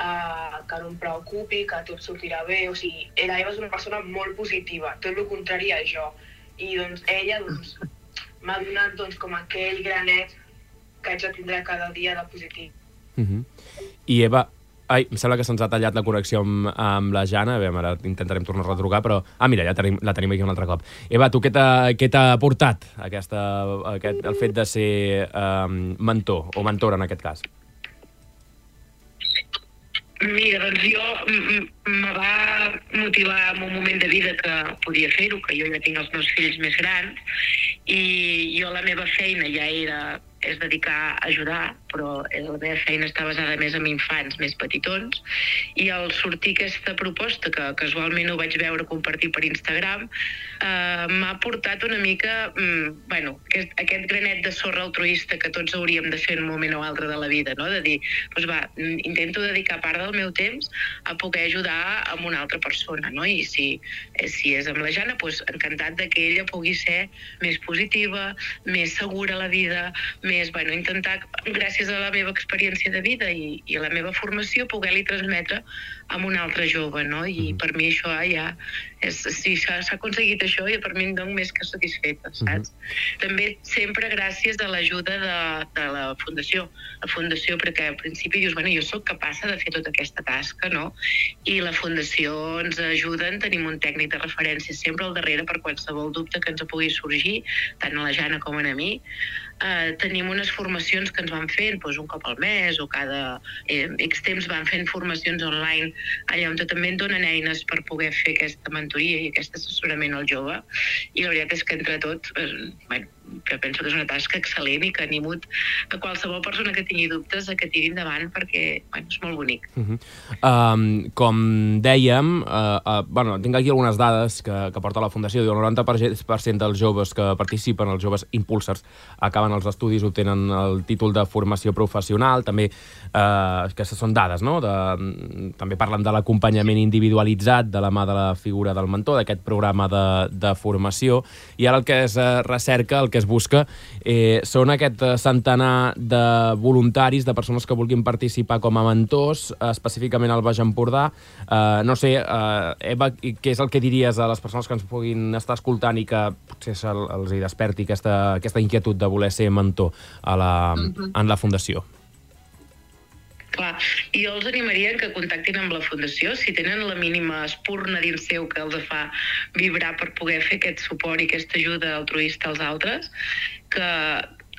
eh, que no em preocupi, que tot sortirà bé, o sigui, la Eva és una persona molt positiva, tot el contrari a jo. I doncs ella doncs, m'ha donat doncs, com aquell granet que haig de tindre cada dia de positiu. Uh -huh. I Eva, Ai, em sembla que se'ns ha tallat la connexió amb, amb la Jana. Bé, ara intentarem tornar a retrucar, però... Ah, mira, ja tenim, la tenim aquí un altre cop. Eva, tu què t'ha portat aquesta, aquest, el fet de ser um, mentor o mentora en aquest cas? Mira, doncs jo me va motivar en un moment de vida que podia fer-ho, que jo ja tinc els meus fills més grans, i jo la meva feina ja era és dedicar a ajudar, però la meva feina està basada més en infants més petitons, i al sortir aquesta proposta, que casualment ho vaig veure compartir per Instagram, eh, m'ha portat una mica, mm, bueno, aquest, aquest granet de sorra altruista que tots hauríem de fer en un moment o altre de la vida, no? de dir, doncs va, intento dedicar part del meu temps a poder ajudar a una altra persona, no? i si, si és amb la Jana, doncs encantat de que ella pugui ser més positiva, més segura la vida, més, bueno, intentar, gràcies a la meva experiència de vida i, i a la meva formació, poder-li transmetre a un altre jove, no? I per mi això ja és, si s'ha aconseguit això, ja per mi em dono més que satisfeta, saps? També sempre gràcies a l'ajuda de, de la Fundació. La Fundació, perquè al principi dius, bueno, jo sóc capaç de fer tota aquesta tasca, no? I la Fundació ens ajuda, tenim un tècnic de referència sempre al darrere per qualsevol dubte que ens pugui sorgir, tant a la Jana com a mi. Eh, tenim unes formacions que ens van fent doncs, un cop al mes o cada eh, X temps van fent formacions online allà on també en donen eines per poder fer aquesta mentoria i aquest assessorament al jove. I la veritat és que entre tots eh, bueno, que penso que és una tasca excel·lent i que animo a qualsevol persona que tingui dubtes a que tiri endavant perquè bueno, és molt bonic. Uh -huh. um, com dèiem, uh, uh, bueno, tinc aquí algunes dades que, que porta la Fundació. Diu el 90% dels joves que participen, els joves impulsers, acaben els estudis, obtenen el títol de formació professional. També, uh, aquestes són dades, no? De, també parlen de l'acompanyament individualitzat de la mà de la figura del mentor, d'aquest programa de, de formació. I ara el que es uh, recerca, el que es busca eh, són aquest eh, centenar de voluntaris, de persones que vulguin participar com a mentors, eh, específicament al Baix Empordà. Eh, no sé, eh, Eva, què és el que diries a les persones que ens puguin estar escoltant i que potser el, els hi desperti aquesta, aquesta inquietud de voler ser mentor a la, en la Fundació? Clar, i jo els animaria que contactin amb la Fundació si tenen la mínima espurna dins seu que els fa vibrar per poder fer aquest suport i aquesta ajuda altruista als altres, que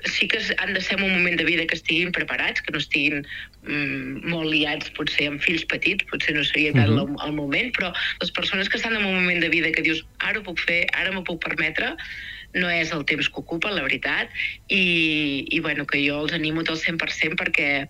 sí que han de ser en un moment de vida que estiguin preparats, que no estiguin mm, molt liats potser amb fills petits, potser no seria tant Mhm. el, el moment, però les persones que estan en un moment de vida que dius ara ho puc fer, ara m'ho puc permetre, no és el temps que ocupa, la veritat, i, i bueno, que jo els animo al 100% perquè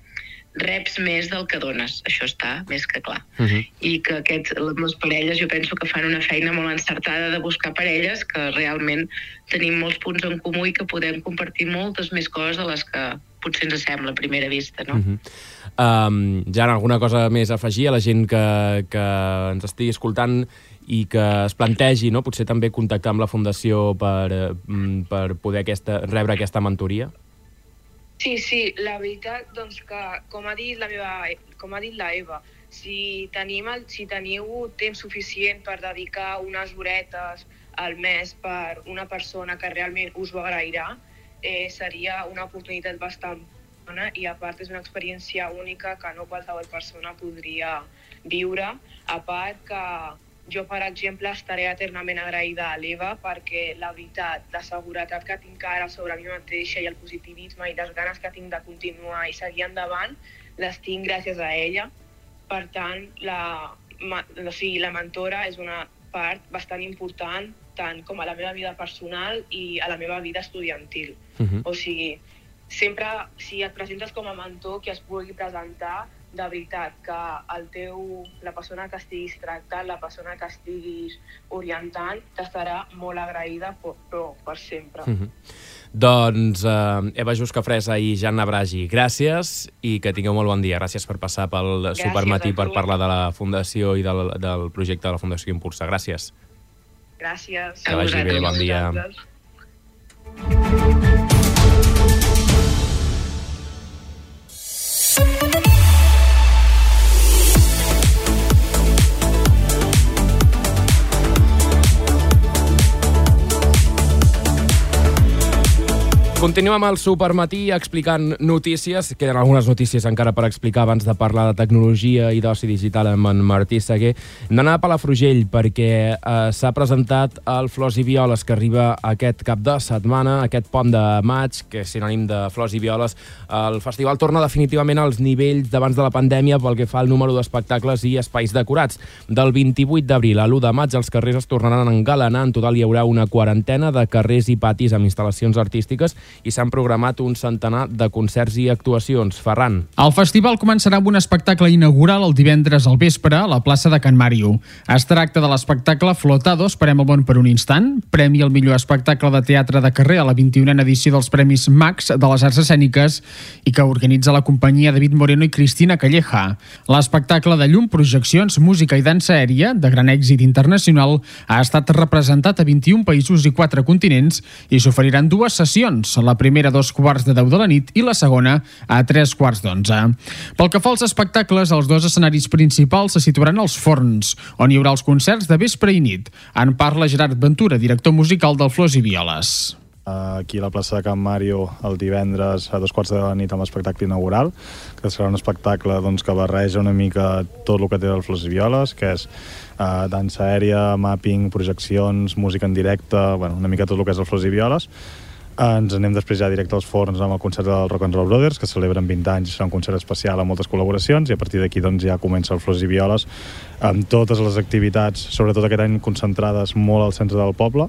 reps més del que dones, això està més que clar. Uh -huh. I que aquest, les parelles jo penso que fan una feina molt encertada de buscar parelles que realment tenim molts punts en comú i que podem compartir moltes més coses de les que potser ens sembla a primera vista, no? Uh -huh. um, Jan, alguna cosa més a afegir a la gent que, que ens estigui escoltant i que es plantegi, no? potser també contactar amb la Fundació per, mm, per poder aquesta, rebre aquesta mentoria? Sí, sí, la veritat, doncs que, com ha dit la meva, com ha dit la Eva, si, tenim el, si teniu temps suficient per dedicar unes horetes al mes per una persona que realment us ho agrairà, eh, seria una oportunitat bastant bona i a part és una experiència única que no qualsevol persona podria viure, a part que jo, per exemple, estaré eternament agraïda a l'Eva perquè la veritat, la seguretat que tinc ara sobre mi mateixa i el positivisme i les ganes que tinc de continuar i seguir endavant, les tinc gràcies a ella. Per tant, la, ma, o sigui, la mentora és una part bastant important tant com a la meva vida personal i a la meva vida estudiantil. Mhm. O sigui, sempre, si et presentes com a mentor, que es pugui presentar, de veritat, que el teu, la persona que estiguis tractant, la persona que estiguis orientant, t'estarà molt agraïda, però, però per sempre. Uh -huh. Doncs eh, Eva Juscafresa i Jan Nabragi, gràcies i que tingueu molt bon dia. Gràcies per passar pel Gràcies Supermatí per parlar de la Fundació i del, del projecte de la Fundació Impulsa. Gràcies. Gràcies. Que vagi bé, bon dia. Continuem amb el Supermatí explicant notícies. Queden algunes notícies encara per explicar abans de parlar de tecnologia i d'oci digital amb en Martí Seguer. Hem d'anar a Palafrugell perquè eh, s'ha presentat el Flors i Violes que arriba aquest cap de setmana, aquest pont de maig, que és sinònim de Flors i Violes. El festival torna definitivament als nivells d'abans de la pandèmia pel que fa al número d'espectacles i espais decorats. Del 28 d'abril a l'1 de maig els carrers es tornaran a engalanar. En total hi haurà una quarantena de carrers i patis amb instal·lacions artístiques i s'han programat un centenar de concerts i actuacions. Ferran. El festival començarà amb un espectacle inaugural el divendres al vespre a la plaça de Can Màrio. Es tracta de l'espectacle Flotado, esperem el món per un instant, premi al millor espectacle de teatre de carrer a la 21a edició dels Premis Max de les Arts Escèniques i que organitza la companyia David Moreno i Cristina Calleja. L'espectacle de llum, projeccions, música i dansa aèria, de gran èxit internacional, ha estat representat a 21 països i 4 continents i s'oferiran dues sessions, la primera a dos quarts de 10 de la nit i la segona a tres quarts d'onze. Pel que fa als espectacles, els dos escenaris principals se situaran als forns, on hi haurà els concerts de vespre i nit. En parla Gerard Ventura, director musical del Flors i Violes aquí a la plaça de Can Mario el divendres a dos quarts de la nit amb l'espectacle inaugural, que serà un espectacle doncs, que barreja una mica tot el que té el Flors i Violes, que és uh, dansa aèria, mapping, projeccions, música en directe, bueno, una mica tot el que és el Flors i Violes. Ens anem després ja directe als forns amb el concert del Rock and Roll Brothers, que celebren 20 anys, serà un concert especial amb moltes col·laboracions, i a partir d'aquí doncs, ja comença el Flors i Violes amb totes les activitats, sobretot aquest any concentrades molt al centre del poble,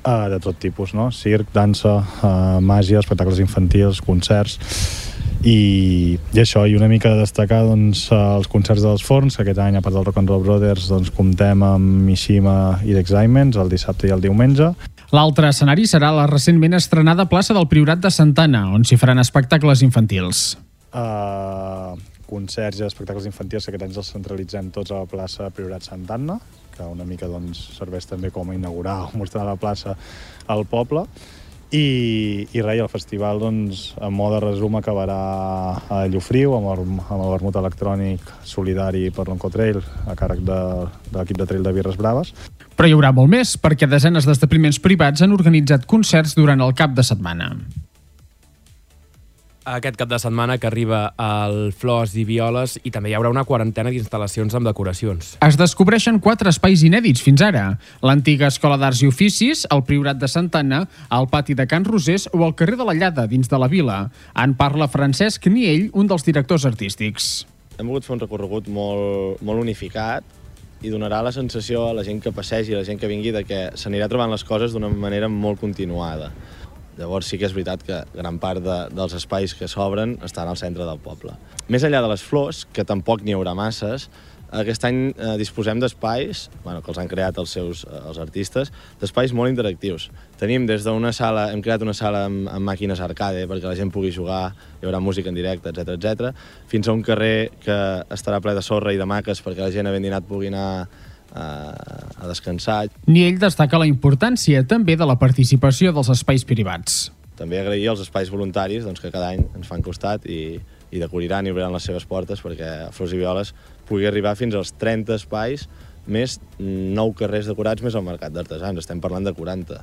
eh, de tot tipus, no? Circ, dansa, eh, màgia, espectacles infantils, concerts i, i això, i una mica destacar doncs, els concerts dels forns, que aquest any, a part del Rock and Roll Brothers, doncs, comptem amb Mishima i d'Exaiments el dissabte i el diumenge. L'altre escenari serà la recentment estrenada plaça del Priorat de Santana, on s'hi faran espectacles infantils. Uh, concerts i espectacles infantils que aquest any els centralitzem tots a la plaça Priorat Santana, que una mica doncs, serveix també com a inaugurar o mostrar la plaça al poble. I, i res, el festival, doncs, en mode resum, acabarà a Llofriu, amb el, amb el vermut electrònic solidari per l'Oncotrail, a càrrec de, de l'equip de trail de Birres Braves. Però hi haurà molt més, perquè desenes d'establiments privats han organitzat concerts durant el cap de setmana aquest cap de setmana que arriba el Flors i Violes i també hi haurà una quarantena d'instal·lacions amb decoracions. Es descobreixen quatre espais inèdits fins ara. L'antiga Escola d'Arts i Oficis, el Priorat de Santana, el Pati de Can Rosés o el carrer de la Llada, dins de la vila. En parla Francesc Niell, un dels directors artístics. Hem volgut fer un recorregut molt, molt unificat i donarà la sensació a la gent que passegi, a la gent que vingui, de que s'anirà trobant les coses d'una manera molt continuada. Llavors sí que és veritat que gran part de, dels espais que s'obren estan al centre del poble. Més enllà de les flors, que tampoc n'hi haurà masses, aquest any eh, disposem d'espais, bueno, que els han creat els seus eh, els artistes, d'espais molt interactius. Tenim des d'una sala, hem creat una sala amb, amb màquines arcade perquè la gent pugui jugar, hi haurà música en directe, etc etc, fins a un carrer que estarà ple de sorra i de maques perquè la gent havent dinat pugui anar a descansar. Ni ell destaca la importància també de la participació dels espais privats. També agrair als espais voluntaris doncs, que cada any ens fan costat i, i decoriran i obriran les seves portes perquè Flors i Violes pugui arribar fins als 30 espais més 9 carrers decorats més el mercat d'artesans. Estem parlant de 40.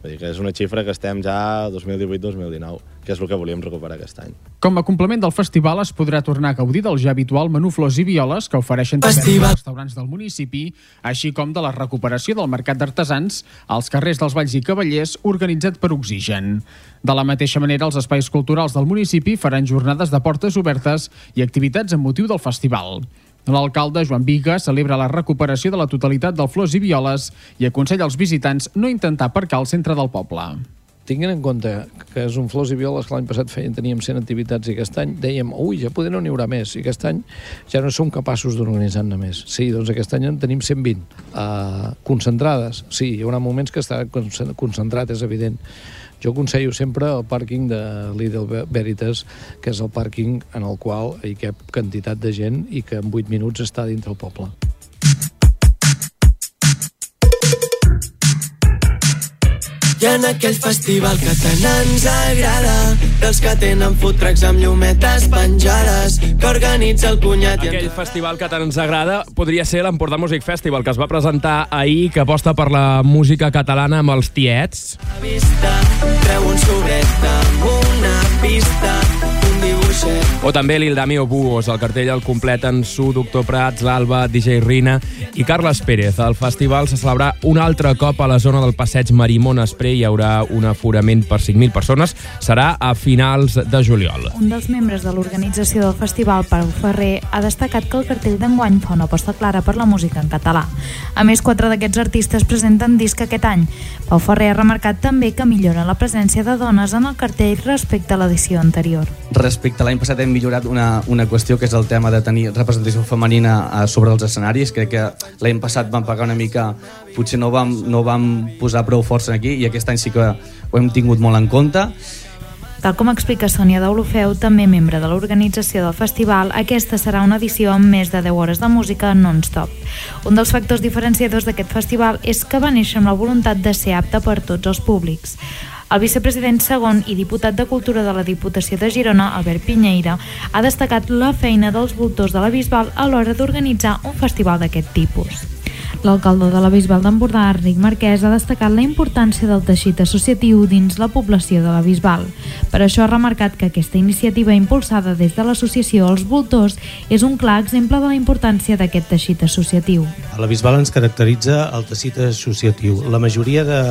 Vull dir que és una xifra que estem ja 2018-2019, que és el que volíem recuperar aquest any. Com a complement del festival es podrà tornar a gaudir del ja habitual menú flors i violes que ofereixen també els restaurants del municipi, així com de la recuperació del mercat d'artesans als carrers dels Valls i Cavallers organitzat per Oxigen. De la mateixa manera, els espais culturals del municipi faran jornades de portes obertes i activitats amb motiu del festival. L'alcalde Joan Viga celebra la recuperació de la totalitat del Flors i Violes i aconsella als visitants no intentar aparcar al centre del poble. Tinguin en compte que és un Flors i Violes que l'any passat feien, teníem 100 activitats i aquest any dèiem, ui, ja poder no n'hi haurà més, i aquest any ja no som capaços d'organitzar-ne més. Sí, doncs aquest any en tenim 120. Uh, concentrades, sí, hi haurà moments que està concentrat, és evident, jo aconsello sempre el pàrquing de Lidl Veritas, que és el pàrquing en el qual hi cap quantitat de gent i que en 8 minuts està dintre el poble. I en aquell festival que tant ens agrada. Dels que tenen food trucks amb llumetes penjades que organitza el cunyat i Aquell festival que tant ens agrada podria ser l'Empordà Music Festival, que es va presentar ahir, que aposta per la música catalana amb els tiets. la vista treu un sobret amb una pista O també l'Ildami o Buos, el cartell el completen Su, Doctor Prats, l'Alba, DJ Rina i Carles Pérez. El festival se celebrarà un altre cop a la zona del passeig Marimón Esprey. Hi haurà un aforament per 5.000 persones. Serà a finals de juliol. Un dels membres de l'organització del festival, Pau Ferrer, ha destacat que el cartell d'enguany fa una aposta clara per la música en català. A més, quatre d'aquests artistes presenten disc aquest any. Pau Ferrer ha remarcat també que millora la presència de dones en el cartell respecte a l'edició anterior. Respecte a l'any passat hem millorat una, una qüestió que és el tema de tenir representació femenina eh, sobre els escenaris. Crec que l'any passat vam pagar una mica, potser no vam, no vam posar prou força aquí i aquest any sí que ho hem tingut molt en compte. Tal com explica Sònia Deulofeu, també membre de l'organització del festival, aquesta serà una edició amb més de 10 hores de música non-stop. Un dels factors diferenciadors d'aquest festival és que va néixer amb la voluntat de ser apte per tots els públics. El vicepresident segon i diputat de Cultura de la Diputació de Girona, Albert Pinyeira, ha destacat la feina dels voltors de la Bisbal a l'hora d'organitzar un festival d'aquest tipus. L'alcalde de la Bisbal d'Empordà, Enric Marquès, ha destacat la importància del teixit associatiu dins la població de la Bisbal. Per això ha remarcat que aquesta iniciativa impulsada des de l'associació Els Voltors és un clar exemple de la importància d'aquest teixit associatiu. A la Bisbal ens caracteritza el teixit associatiu. La majoria de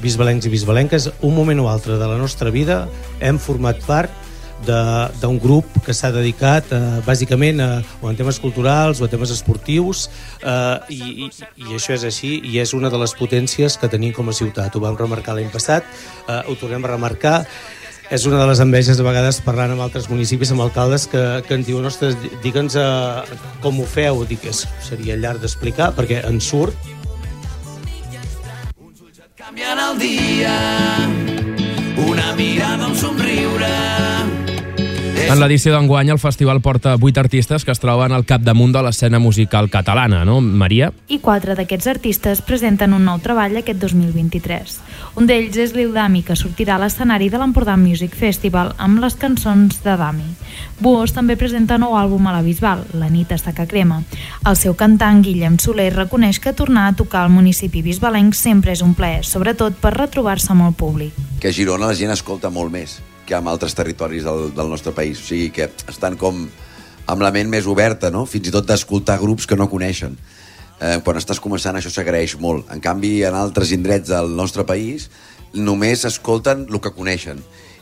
bisbalencs i bisbalenques, un moment o altre de la nostra vida, hem format part d'un grup que s'ha dedicat eh, bàsicament a, o en temes culturals o a temes esportius eh, i, i, i això és així i és una de les potències que tenim com a ciutat. Ho vam remarcar l'any passat, eh, ho tornem a remarcar és una de les enveges a vegades parlant amb altres municipis, amb alcaldes que, que ens diuen, ostres, digue'ns uh, com ho feu, dic, és, seria llarg d'explicar perquè en surt Canviant el dia, una mirada, un somriure. En l'edició d'enguany, el festival porta vuit artistes que es troben al capdamunt de l'escena musical catalana, no, Maria? I quatre d'aquests artistes presenten un nou treball aquest 2023. Un d'ells és Lil Dami, que sortirà a l'escenari de l'Empordà Music Festival amb les cançons de Dami. Buos també presenta nou àlbum a la Bisbal, La nit està que crema. El seu cantant, Guillem Soler, reconeix que tornar a tocar al municipi bisbalenc sempre és un plaer, sobretot per retrobar-se amb el públic. que a Girona la gent escolta molt més que en altres territoris del, del nostre país. O sigui que estan com amb la ment més oberta, no? fins i tot d'escoltar grups que no coneixen. Eh, quan estàs començant això s'agraeix molt. En canvi, en altres indrets del nostre país només escolten el que coneixen.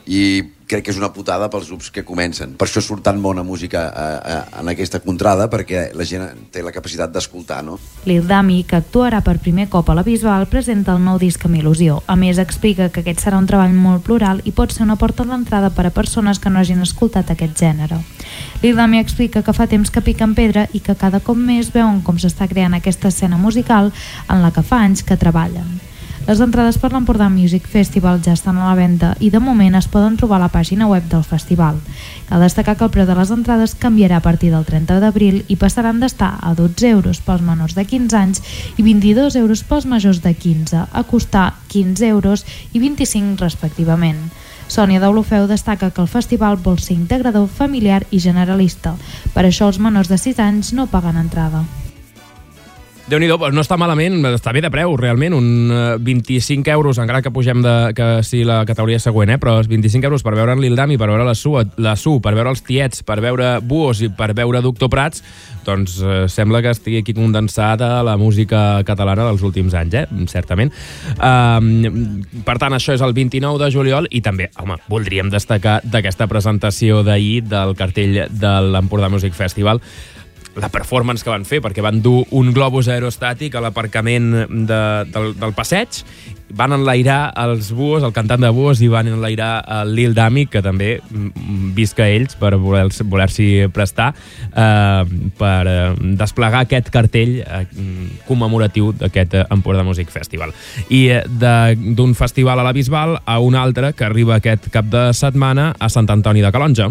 I crec que és una putada pels grups que comencen. Per això surt tan bona música eh, eh, en aquesta contrada, perquè la gent té la capacitat d'escoltar, no? Lil Dami, que actuarà per primer cop a la Bisbal, presenta el nou disc amb il·lusió. A més, explica que aquest serà un treball molt plural i pot ser una porta d'entrada per a persones que no hagin escoltat aquest gènere. Lil Dami explica que fa temps que piquen pedra i que cada cop més veuen com s'està creant aquesta escena musical en la que fa anys que treballen. Les entrades per l'Empordà Music Festival ja estan a la venda i de moment es poden trobar a la pàgina web del festival. Cal destacar que el preu de les entrades canviarà a partir del 30 d'abril i passaran d'estar a 12 euros pels menors de 15 anys i 22 euros pels majors de 15, a costar 15 euros i 25 respectivament. Sònia Deulofeu destaca que el festival vol ser integrador, familiar i generalista. Per això els menors de 6 anys no paguen entrada. Déu nhi no està malament, està bé de preu, realment, un eh, 25 euros, encara que pugem de, que sí la categoria següent, eh? però els 25 euros per veure en Lil Dami, per veure la Su, la Su, per veure els Tiets, per veure Buos i per veure Doctor Prats, doncs eh, sembla que estigui aquí condensada la música catalana dels últims anys, eh? certament. Um, per tant, això és el 29 de juliol i també, home, voldríem destacar d'aquesta presentació d'ahir del cartell de l'Empordà Music Festival la performance que van fer, perquè van dur un globus aerostàtic a l'aparcament de, del, del passeig, van enlairar els buos, el cantant de buos, i van enlairar el Lil Dami, que també mm, visca ells per voler-s'hi voler prestar, eh, per eh, desplegar aquest cartell eh, commemoratiu d'aquest Empordà Music Festival. I eh, d'un festival a la Bisbal a un altre que arriba aquest cap de setmana a Sant Antoni de Calonja.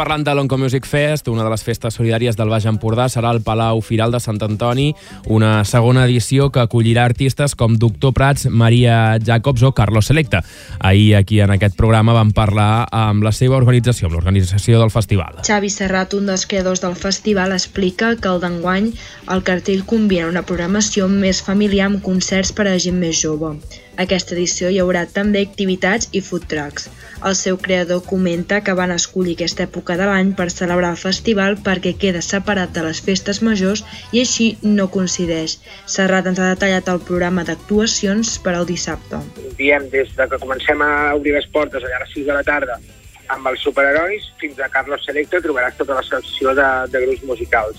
Parlant de l'Onco Music Fest, una de les festes solidàries del Baix Empordà serà el Palau Firal de Sant Antoni, una segona edició que acollirà artistes com Doctor Prats, Maria Jacobs o Carlos Selecta. Ahir aquí en aquest programa vam parlar amb la seva organització, amb l'organització del festival. Xavi Serrat, un dels creadors del festival, explica que el d'enguany el cartell combina una programació més familiar amb concerts per a gent més jove. Aquesta edició hi haurà també activitats i food trucks. El seu creador comenta que van escollir aquesta època de l'any per celebrar el festival perquè queda separat de les festes majors i així no coincideix. Serrat ens ha detallat el programa d'actuacions per al dissabte. diem des de que comencem a obrir les portes allà a les 6 de la tarda amb els superherois fins a Carlos Selecto trobaràs tota la secció de, de grups musicals.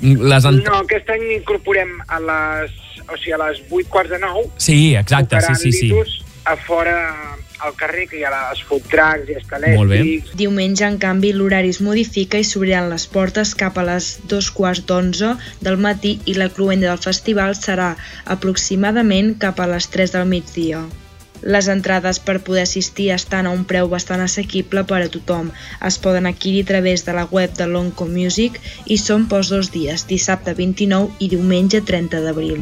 Les ent... No, aquest any incorporem a les, o sigui, a les 8 quarts de 9 Sí, exacte, sí, sí, sí. A fora al carrer que hi ha les food trucks i Molt bé. escalèstics. Diumenge, en canvi, l'horari es modifica i s'obriran les portes cap a les dos quarts d'onze del matí i la cluenda del festival serà aproximadament cap a les 3 del migdia. Les entrades per poder assistir estan a un preu bastant assequible per a tothom. Es poden adquirir a través de la web de l'Onco Music i són pels dos dies, dissabte 29 i diumenge 30 d'abril.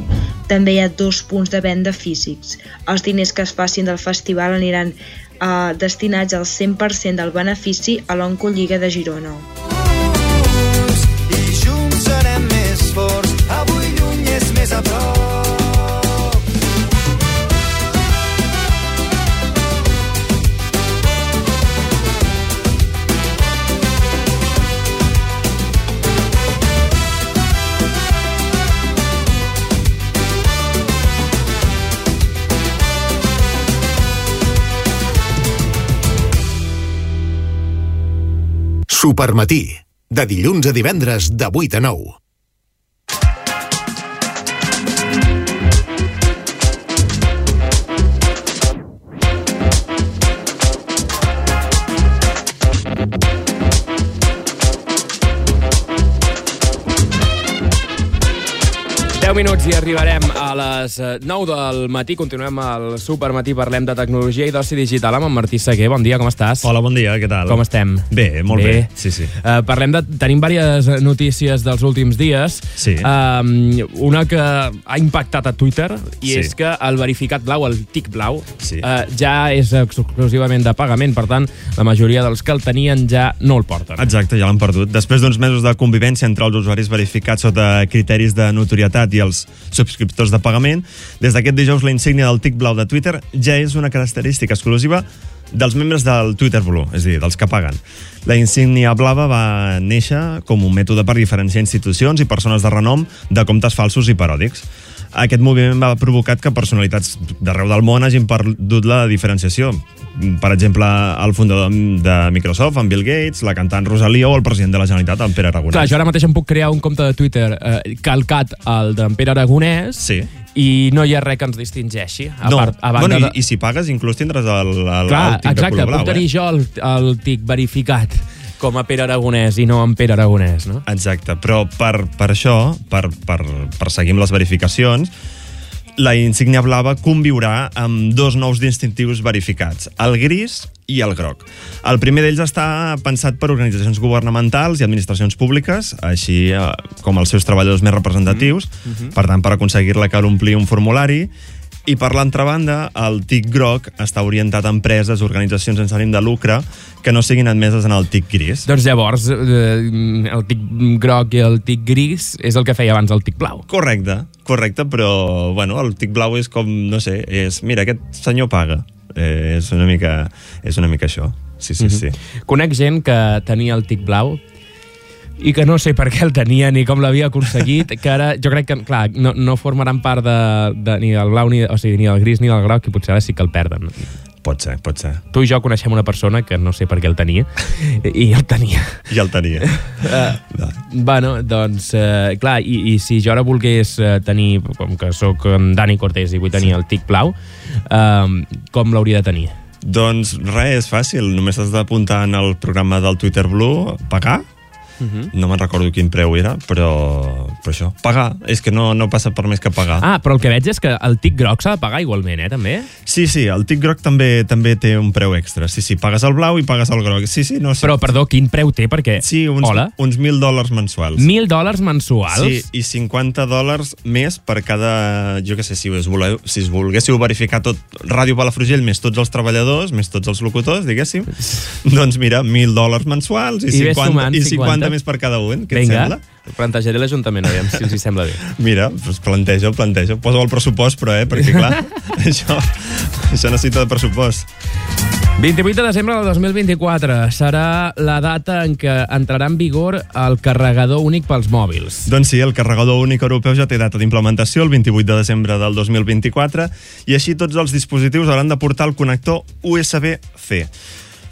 També hi ha dos punts de venda físics. Els diners que es facin del festival aniran eh, destinats al 100% del benefici a l'Onco Lliga de Girona. I junts serem més forts, avui lluny és més a prop. Supermatí, de dilluns a divendres de 8 a 9. Minuts i arribarem a les eh, 9 del matí. Continuem al Supermatí, parlem de tecnologia i d'oci digital amb en Martí Seguer. Bon dia, com estàs? Hola, bon dia, què tal? Com estem? Bé, molt bé. Sí, sí. Uh, parlem de... Tenim diverses notícies dels últims dies. Sí. Uh, una que ha impactat a Twitter i Sí. és que el verificat blau, el tic blau, Sí. uh, ja és exclusivament de pagament. Per tant, la majoria dels que el tenien ja no el porten. Exacte, ja l'han perdut. Després d'uns mesos de convivència entre els usuaris verificats sota criteris de notorietat i els subscriptors de pagament, des d'aquest dijous la insígnia del tic blau de Twitter ja és una característica exclusiva dels membres del Twitter Blue, és a dir, dels que paguen. La insígnia blava va néixer com un mètode per diferenciar institucions i persones de renom de comptes falsos i paròdics. Aquest moviment va provocat que personalitats d'arreu del món hagin perdut la diferenciació. Per exemple, el fundador de Microsoft, en Bill Gates, la cantant Rosalia o el president de la Generalitat, en Pere Aragonès. Clar, jo ara mateix em puc crear un compte de Twitter eh, calcat al d'en Pere Aragonès sí. i no hi ha res que ens distingeixi. A no, part, a banda bueno, i, de... i si pagues inclús tindràs el, el, Clar, el tic exacte, de color blau. puc tenir eh? jo el, el tic verificat com a Pere Aragonès i no en Pere Aragonès, no? Exacte, però per, per això, per, per, per seguir amb les verificacions, la insígnia blava conviurà amb dos nous distintius verificats, el gris i el groc. El primer d'ells està pensat per organitzacions governamentals i administracions públiques, així eh, com els seus treballadors més representatius, mm -hmm. per tant, per aconseguir-la cal omplir un formulari, i per l'altra banda, el TIC groc està orientat a empreses, organitzacions sense ànim de lucre que no siguin admeses en el TIC gris. Doncs llavors, eh, el tic groc i el tic gris és el que feia abans el tic blau. Correcte, correcte, però bueno, el tic blau és com, no sé, és, mira, aquest senyor paga. Eh, és, una mica, és una mica això. Sí, sí, Mhm. sí. Conec gent que tenia el tic blau i que no sé per què el tenia ni com l'havia aconseguit, que ara jo crec que, clar, no, no formaran part de, de, ni del blau, ni, o sigui, ni del gris ni del groc, i potser ara sí que el perden. Pot ser, pot ser. Tu i jo coneixem una persona que no sé per què el tenia, i el tenia. I el tenia. Uh, bueno, doncs, uh, clar, i, i si jo ara volgués uh, tenir, com que sóc en Dani Cortés i vull tenir el tic blau, uh, com l'hauria de tenir? Doncs res, és fàcil. Només has d'apuntar en el programa del Twitter Blue, pagar, Mhm. no me'n recordo quin preu era, però, però això, pagar, és que no, no passa per més que pagar. Ah, però el que veig és que el tic groc s'ha de pagar igualment, eh, també? Sí, sí, el tic groc també també té un preu extra. Sí, sí, pagues el blau i pagues el groc. Sí, sí, no sé. Però, perdó, quin preu té? Perquè... Sí, uns, Hola? uns 1.000 dòlars mensuals. 1.000 dòlars mensuals? Sí, i 50 dòlars més per cada... Jo què sé, si es, voleu, si es volguéssiu verificar tot Ràdio Palafrugell, més tots els treballadors, més tots els locutors, diguéssim, doncs mira, 1.000 dòlars mensuals i, I ves 50, sumant i 50, 50 més per cada un. Què et sembla? Plantejaré l'Ajuntament, aviam si els hi sembla bé. Mira, doncs planteja, planteja. Posa el pressupost, però, eh? Perquè, clar, això, això necessita de pressupost. 28 de desembre del 2024 serà la data en què entrarà en vigor el carregador únic pels mòbils. Doncs sí, el carregador únic europeu ja té data d'implementació, el 28 de desembre del 2024, i així tots els dispositius hauran de portar el connector USB-C.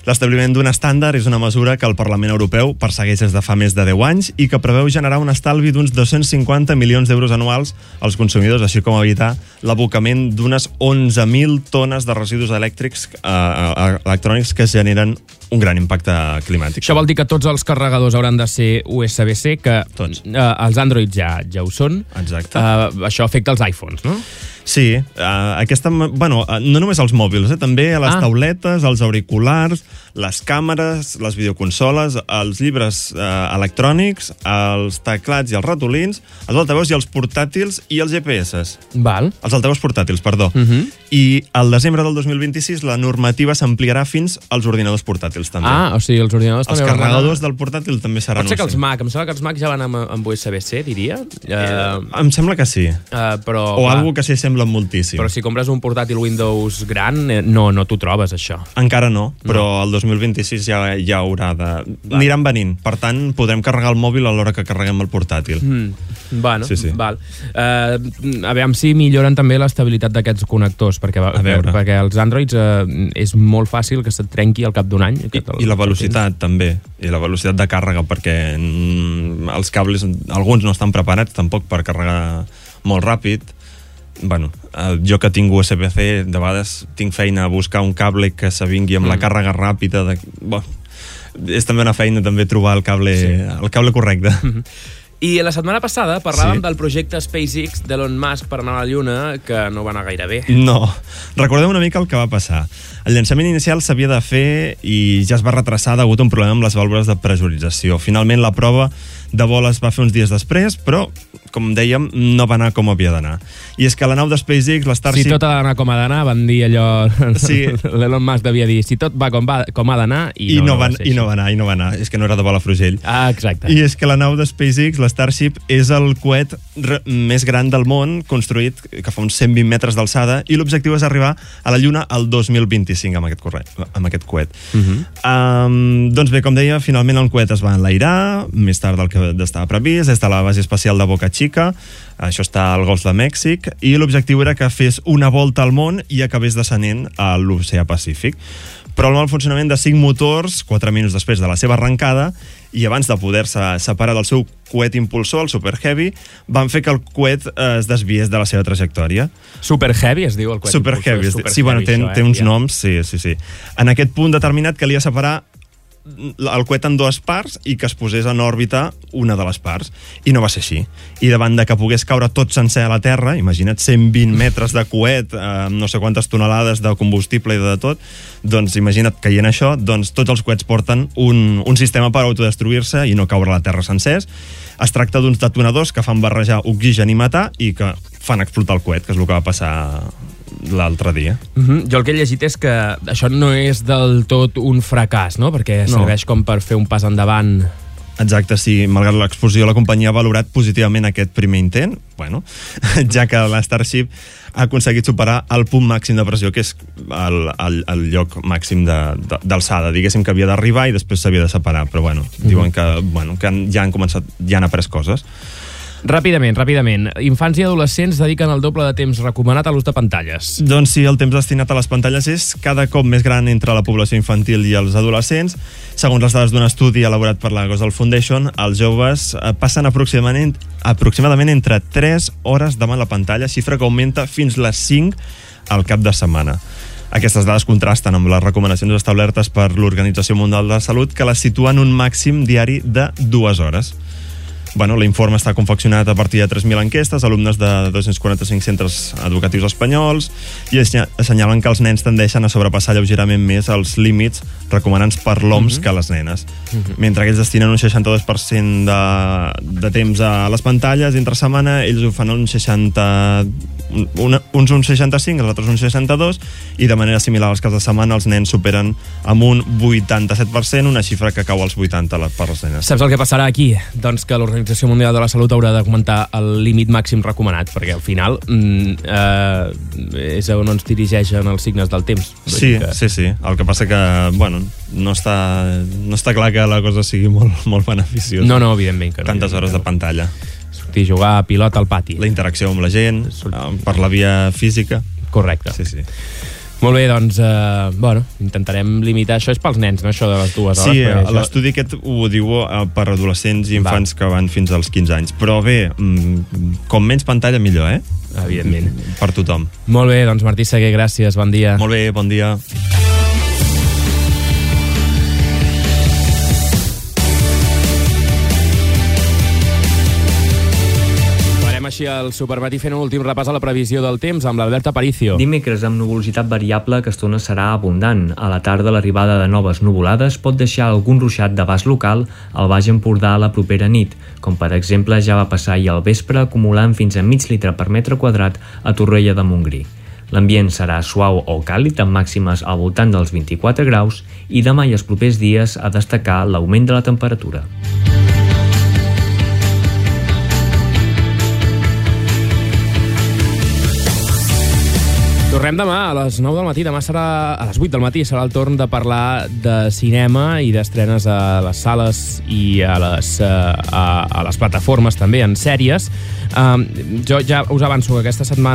L'establiment d'un estàndard és una mesura que el Parlament Europeu persegueix des de fa més de 10 anys i que preveu generar un estalvi d'uns 250 milions d'euros anuals als consumidors, així com evitar l'abocament d'unes 11.000 tones de residus elèctrics eh, eh, electrònics que generen un gran impacte climàtic. Això vol dir que tots els carregadors hauran de ser USB-C, que tots. Eh, els Android ja ja ho són. Exacte. Eh, això afecta els iPhones, no? Sí, uh, aquesta, bueno, uh, no només als mòbils, eh, també a les Ah. tauletes, als auriculars, les càmeres, les videoconsoles, els llibres uh, electrònics, els teclats i els ratolins, els altaveus i els portàtils i els GPS. Val. Els altaveus portàtils, perdó. Uh -huh. I al desembre del 2026 la normativa s'ampliarà fins als ordinadors portàtils també. Ah, o sigui, els ordinadors els també hauran carregadors del portàtil també seran Pot ser que els. Mac, em sembla que els Mac ja van amb, amb USB-C, diria. Eh, Em sembla que sí. eh, però, O clar, algo que s'hi sembla moltíssim. Però si compres un portàtil Windows gran, eh, no, no t'ho trobes, això. Encara no, però el 2026 ja, ja haurà de... Aniran venint. Per tant, podrem carregar el mòbil a l'hora que carreguem el portàtil. Mm. Bueno, Sí, sí. val. Uh, a veure si milloren també l'estabilitat d'aquests connectors, perquè, a veure. perquè els Androids uh, és molt fàcil que se't trenqui al cap d'un any. I, I la velocitat també, i la velocitat de càrrega, perquè mm, els cables, alguns no estan preparats tampoc per carregar molt ràpid. Bueno, jo que tinc USB-C, de vegades tinc feina a buscar un cable que s'avingui amb mm. la càrrega ràpida. De... Bueno, és també una feina també trobar el cable, sí. el cable correcte. I la setmana passada parlàvem Sí. del projecte SpaceX d'Elon Musk per anar a la Lluna, que no va anar gaire bé. No. Recordeu una mica el que va passar. El llançament inicial s'havia de fer i ja es va retrasar degut a un problema amb les vàlvules de pressurització. Finalment la prova de vol es va fer uns dies després, però, com dèiem, no va anar com havia d'anar. I és que la nau de SpaceX, Si l'Starship... tot ha d'anar com ha d'anar, van dir allò... Sí. L'Elon Musk devia dir, si tot va com, va, com ha d'anar... I, I, no, no, va I no va anar, i no va anar. És que no era de Palafrugell. Ah, exacte. I és que la nau de SpaceX, la Starship, és el coet més gran del món, construït que fa uns 120 metres d'alçada, i l'objectiu és arribar a la Lluna el 2025 amb aquest, corre, amb aquest coet. Uh -huh. Um, doncs bé, com deia, finalment el coet es va enlairar, més tard del que estava previst, des de la base espacial de Boca Chica, això està al Golf de Mèxic, i l'objectiu era que fes una volta al món i acabés descenent a l'oceà Pacífic. Però el mal funcionament de cinc motors, 4 minuts després de la seva arrencada, i abans de poder-se separar del seu coet impulsor, el Super Heavy, van fer que el coet eh, es desviés de la seva trajectòria. Super Heavy es diu el coet Super impulsor, Heavy. Super sí, bueno, Heavy, té, això, eh, té uns ja. noms, sí, sí, sí. En aquest punt determinat calia separar el coet en dues parts i que es posés en òrbita una de les parts. I no va ser així. I davant de que pogués caure tot sencer a la Terra, imagina't 120 metres de coet, eh, no sé quantes tonelades de combustible i de tot, doncs imagina't caient això, doncs tots els coets porten un, un sistema per autodestruir-se i no caure a la Terra sencers. Es tracta d'uns detonadors que fan barrejar oxigen i metà i que fan explotar el coet, que és el que va passar l'altre dia. Uh -huh. Jo el que he llegit és que això no és del tot un fracàs, no? Perquè No. serveix com per fer un pas endavant. Exacte, sí. Malgrat l'explosió, la companyia ha valorat positivament aquest primer intent, bueno, ja que la Starship ha aconseguit superar el punt màxim de pressió, que és el, el, el lloc màxim de- de- d'alçada. Diguéssim que havia d'arribar i després s'havia de separar, però bueno, diuen que, bueno, que han, ja han començat, ja han après coses. Ràpidament, ràpidament. Infants i adolescents dediquen el doble de temps recomanat a l'ús de pantalles. Doncs sí, el temps destinat a les pantalles és cada cop més gran entre la població infantil i els adolescents. Segons les dades d'un estudi elaborat per la Gosal Foundation, els joves eh, passen aproximadament, aproximadament entre 3 hores davant la pantalla, xifra que augmenta fins les 5 al cap de setmana. Aquestes dades contrasten amb les recomanacions establertes per l'Organització Mundial de la Salut, que les situen un màxim diari de dues hores. Bueno, L'informe està confeccionat a partir de 3.000 enquestes, alumnes de 245 centres educatius espanyols, i assenyalen que els nens tendeixen a sobrepassar lleugerament més els límits recomanats per l'OMS Mhm. que les nenes. Mhm. Mentre que ells destinen un 62% de, de temps a les pantalles, entre setmana ells ho fan un 60... Una, uns un 65, els altres un 62, i de manera similar als caps de setmana els nens superen amb un 87%, una xifra que cau als 80 la- per les nenes. Saps el que passarà aquí? Doncs que l'Organització Mundial de la Salut haurà d'augmentar el límit màxim recomanat, perquè al final mm, eh, és on ens dirigeixen els signes del temps. Sí, que- sí, sí. El que passa que, bueno, no està, no està clar que la cosa sigui molt, molt beneficiosa. No, no, evidentment que no. Tantes hores de pantalla. Sortir a jugar a pilota al pati. La interacció amb la gent, eh, per la via física. Correcte. Sí, sí. Molt bé, doncs, eh, bueno, intentarem limitar... Això és pels nens, no?, això de les dues hores. Sí, això- l'estudi aquest ho diu eh, per adolescents i infants que van fins als 15 anys. Però bé, mm, com menys pantalla, millor, eh? Evidentment. Per tothom. Molt bé, doncs Martí Seguer, gràcies, bon dia. Molt bé, bon dia. Així el supermatí fent un últim repàs a la previsió del temps amb l'Albert Aparicio. Dimecres amb nuvolositat variable que estona serà abundant. A la tarda l'arribada de noves nuvolades pot deixar algun ruixat d'abast local al Baix Empordà a la propera nit, com per exemple ja va passar ahir al vespre acumulant fins a mig litre per metre quadrat a Torrella de Montgrí. L'ambient serà suau o càlid amb màximes al voltant dels 24 graus i demà i els propers dies a destacar l'augment de la temperatura. Tornem demà a les 9 del matí. Demà serà a les 8 del matí. Serà el torn de parlar de cinema i d'estrenes a les sales i a les, eh, a, a les plataformes també, en sèries. Um, jo ja us avanço que aquesta setmana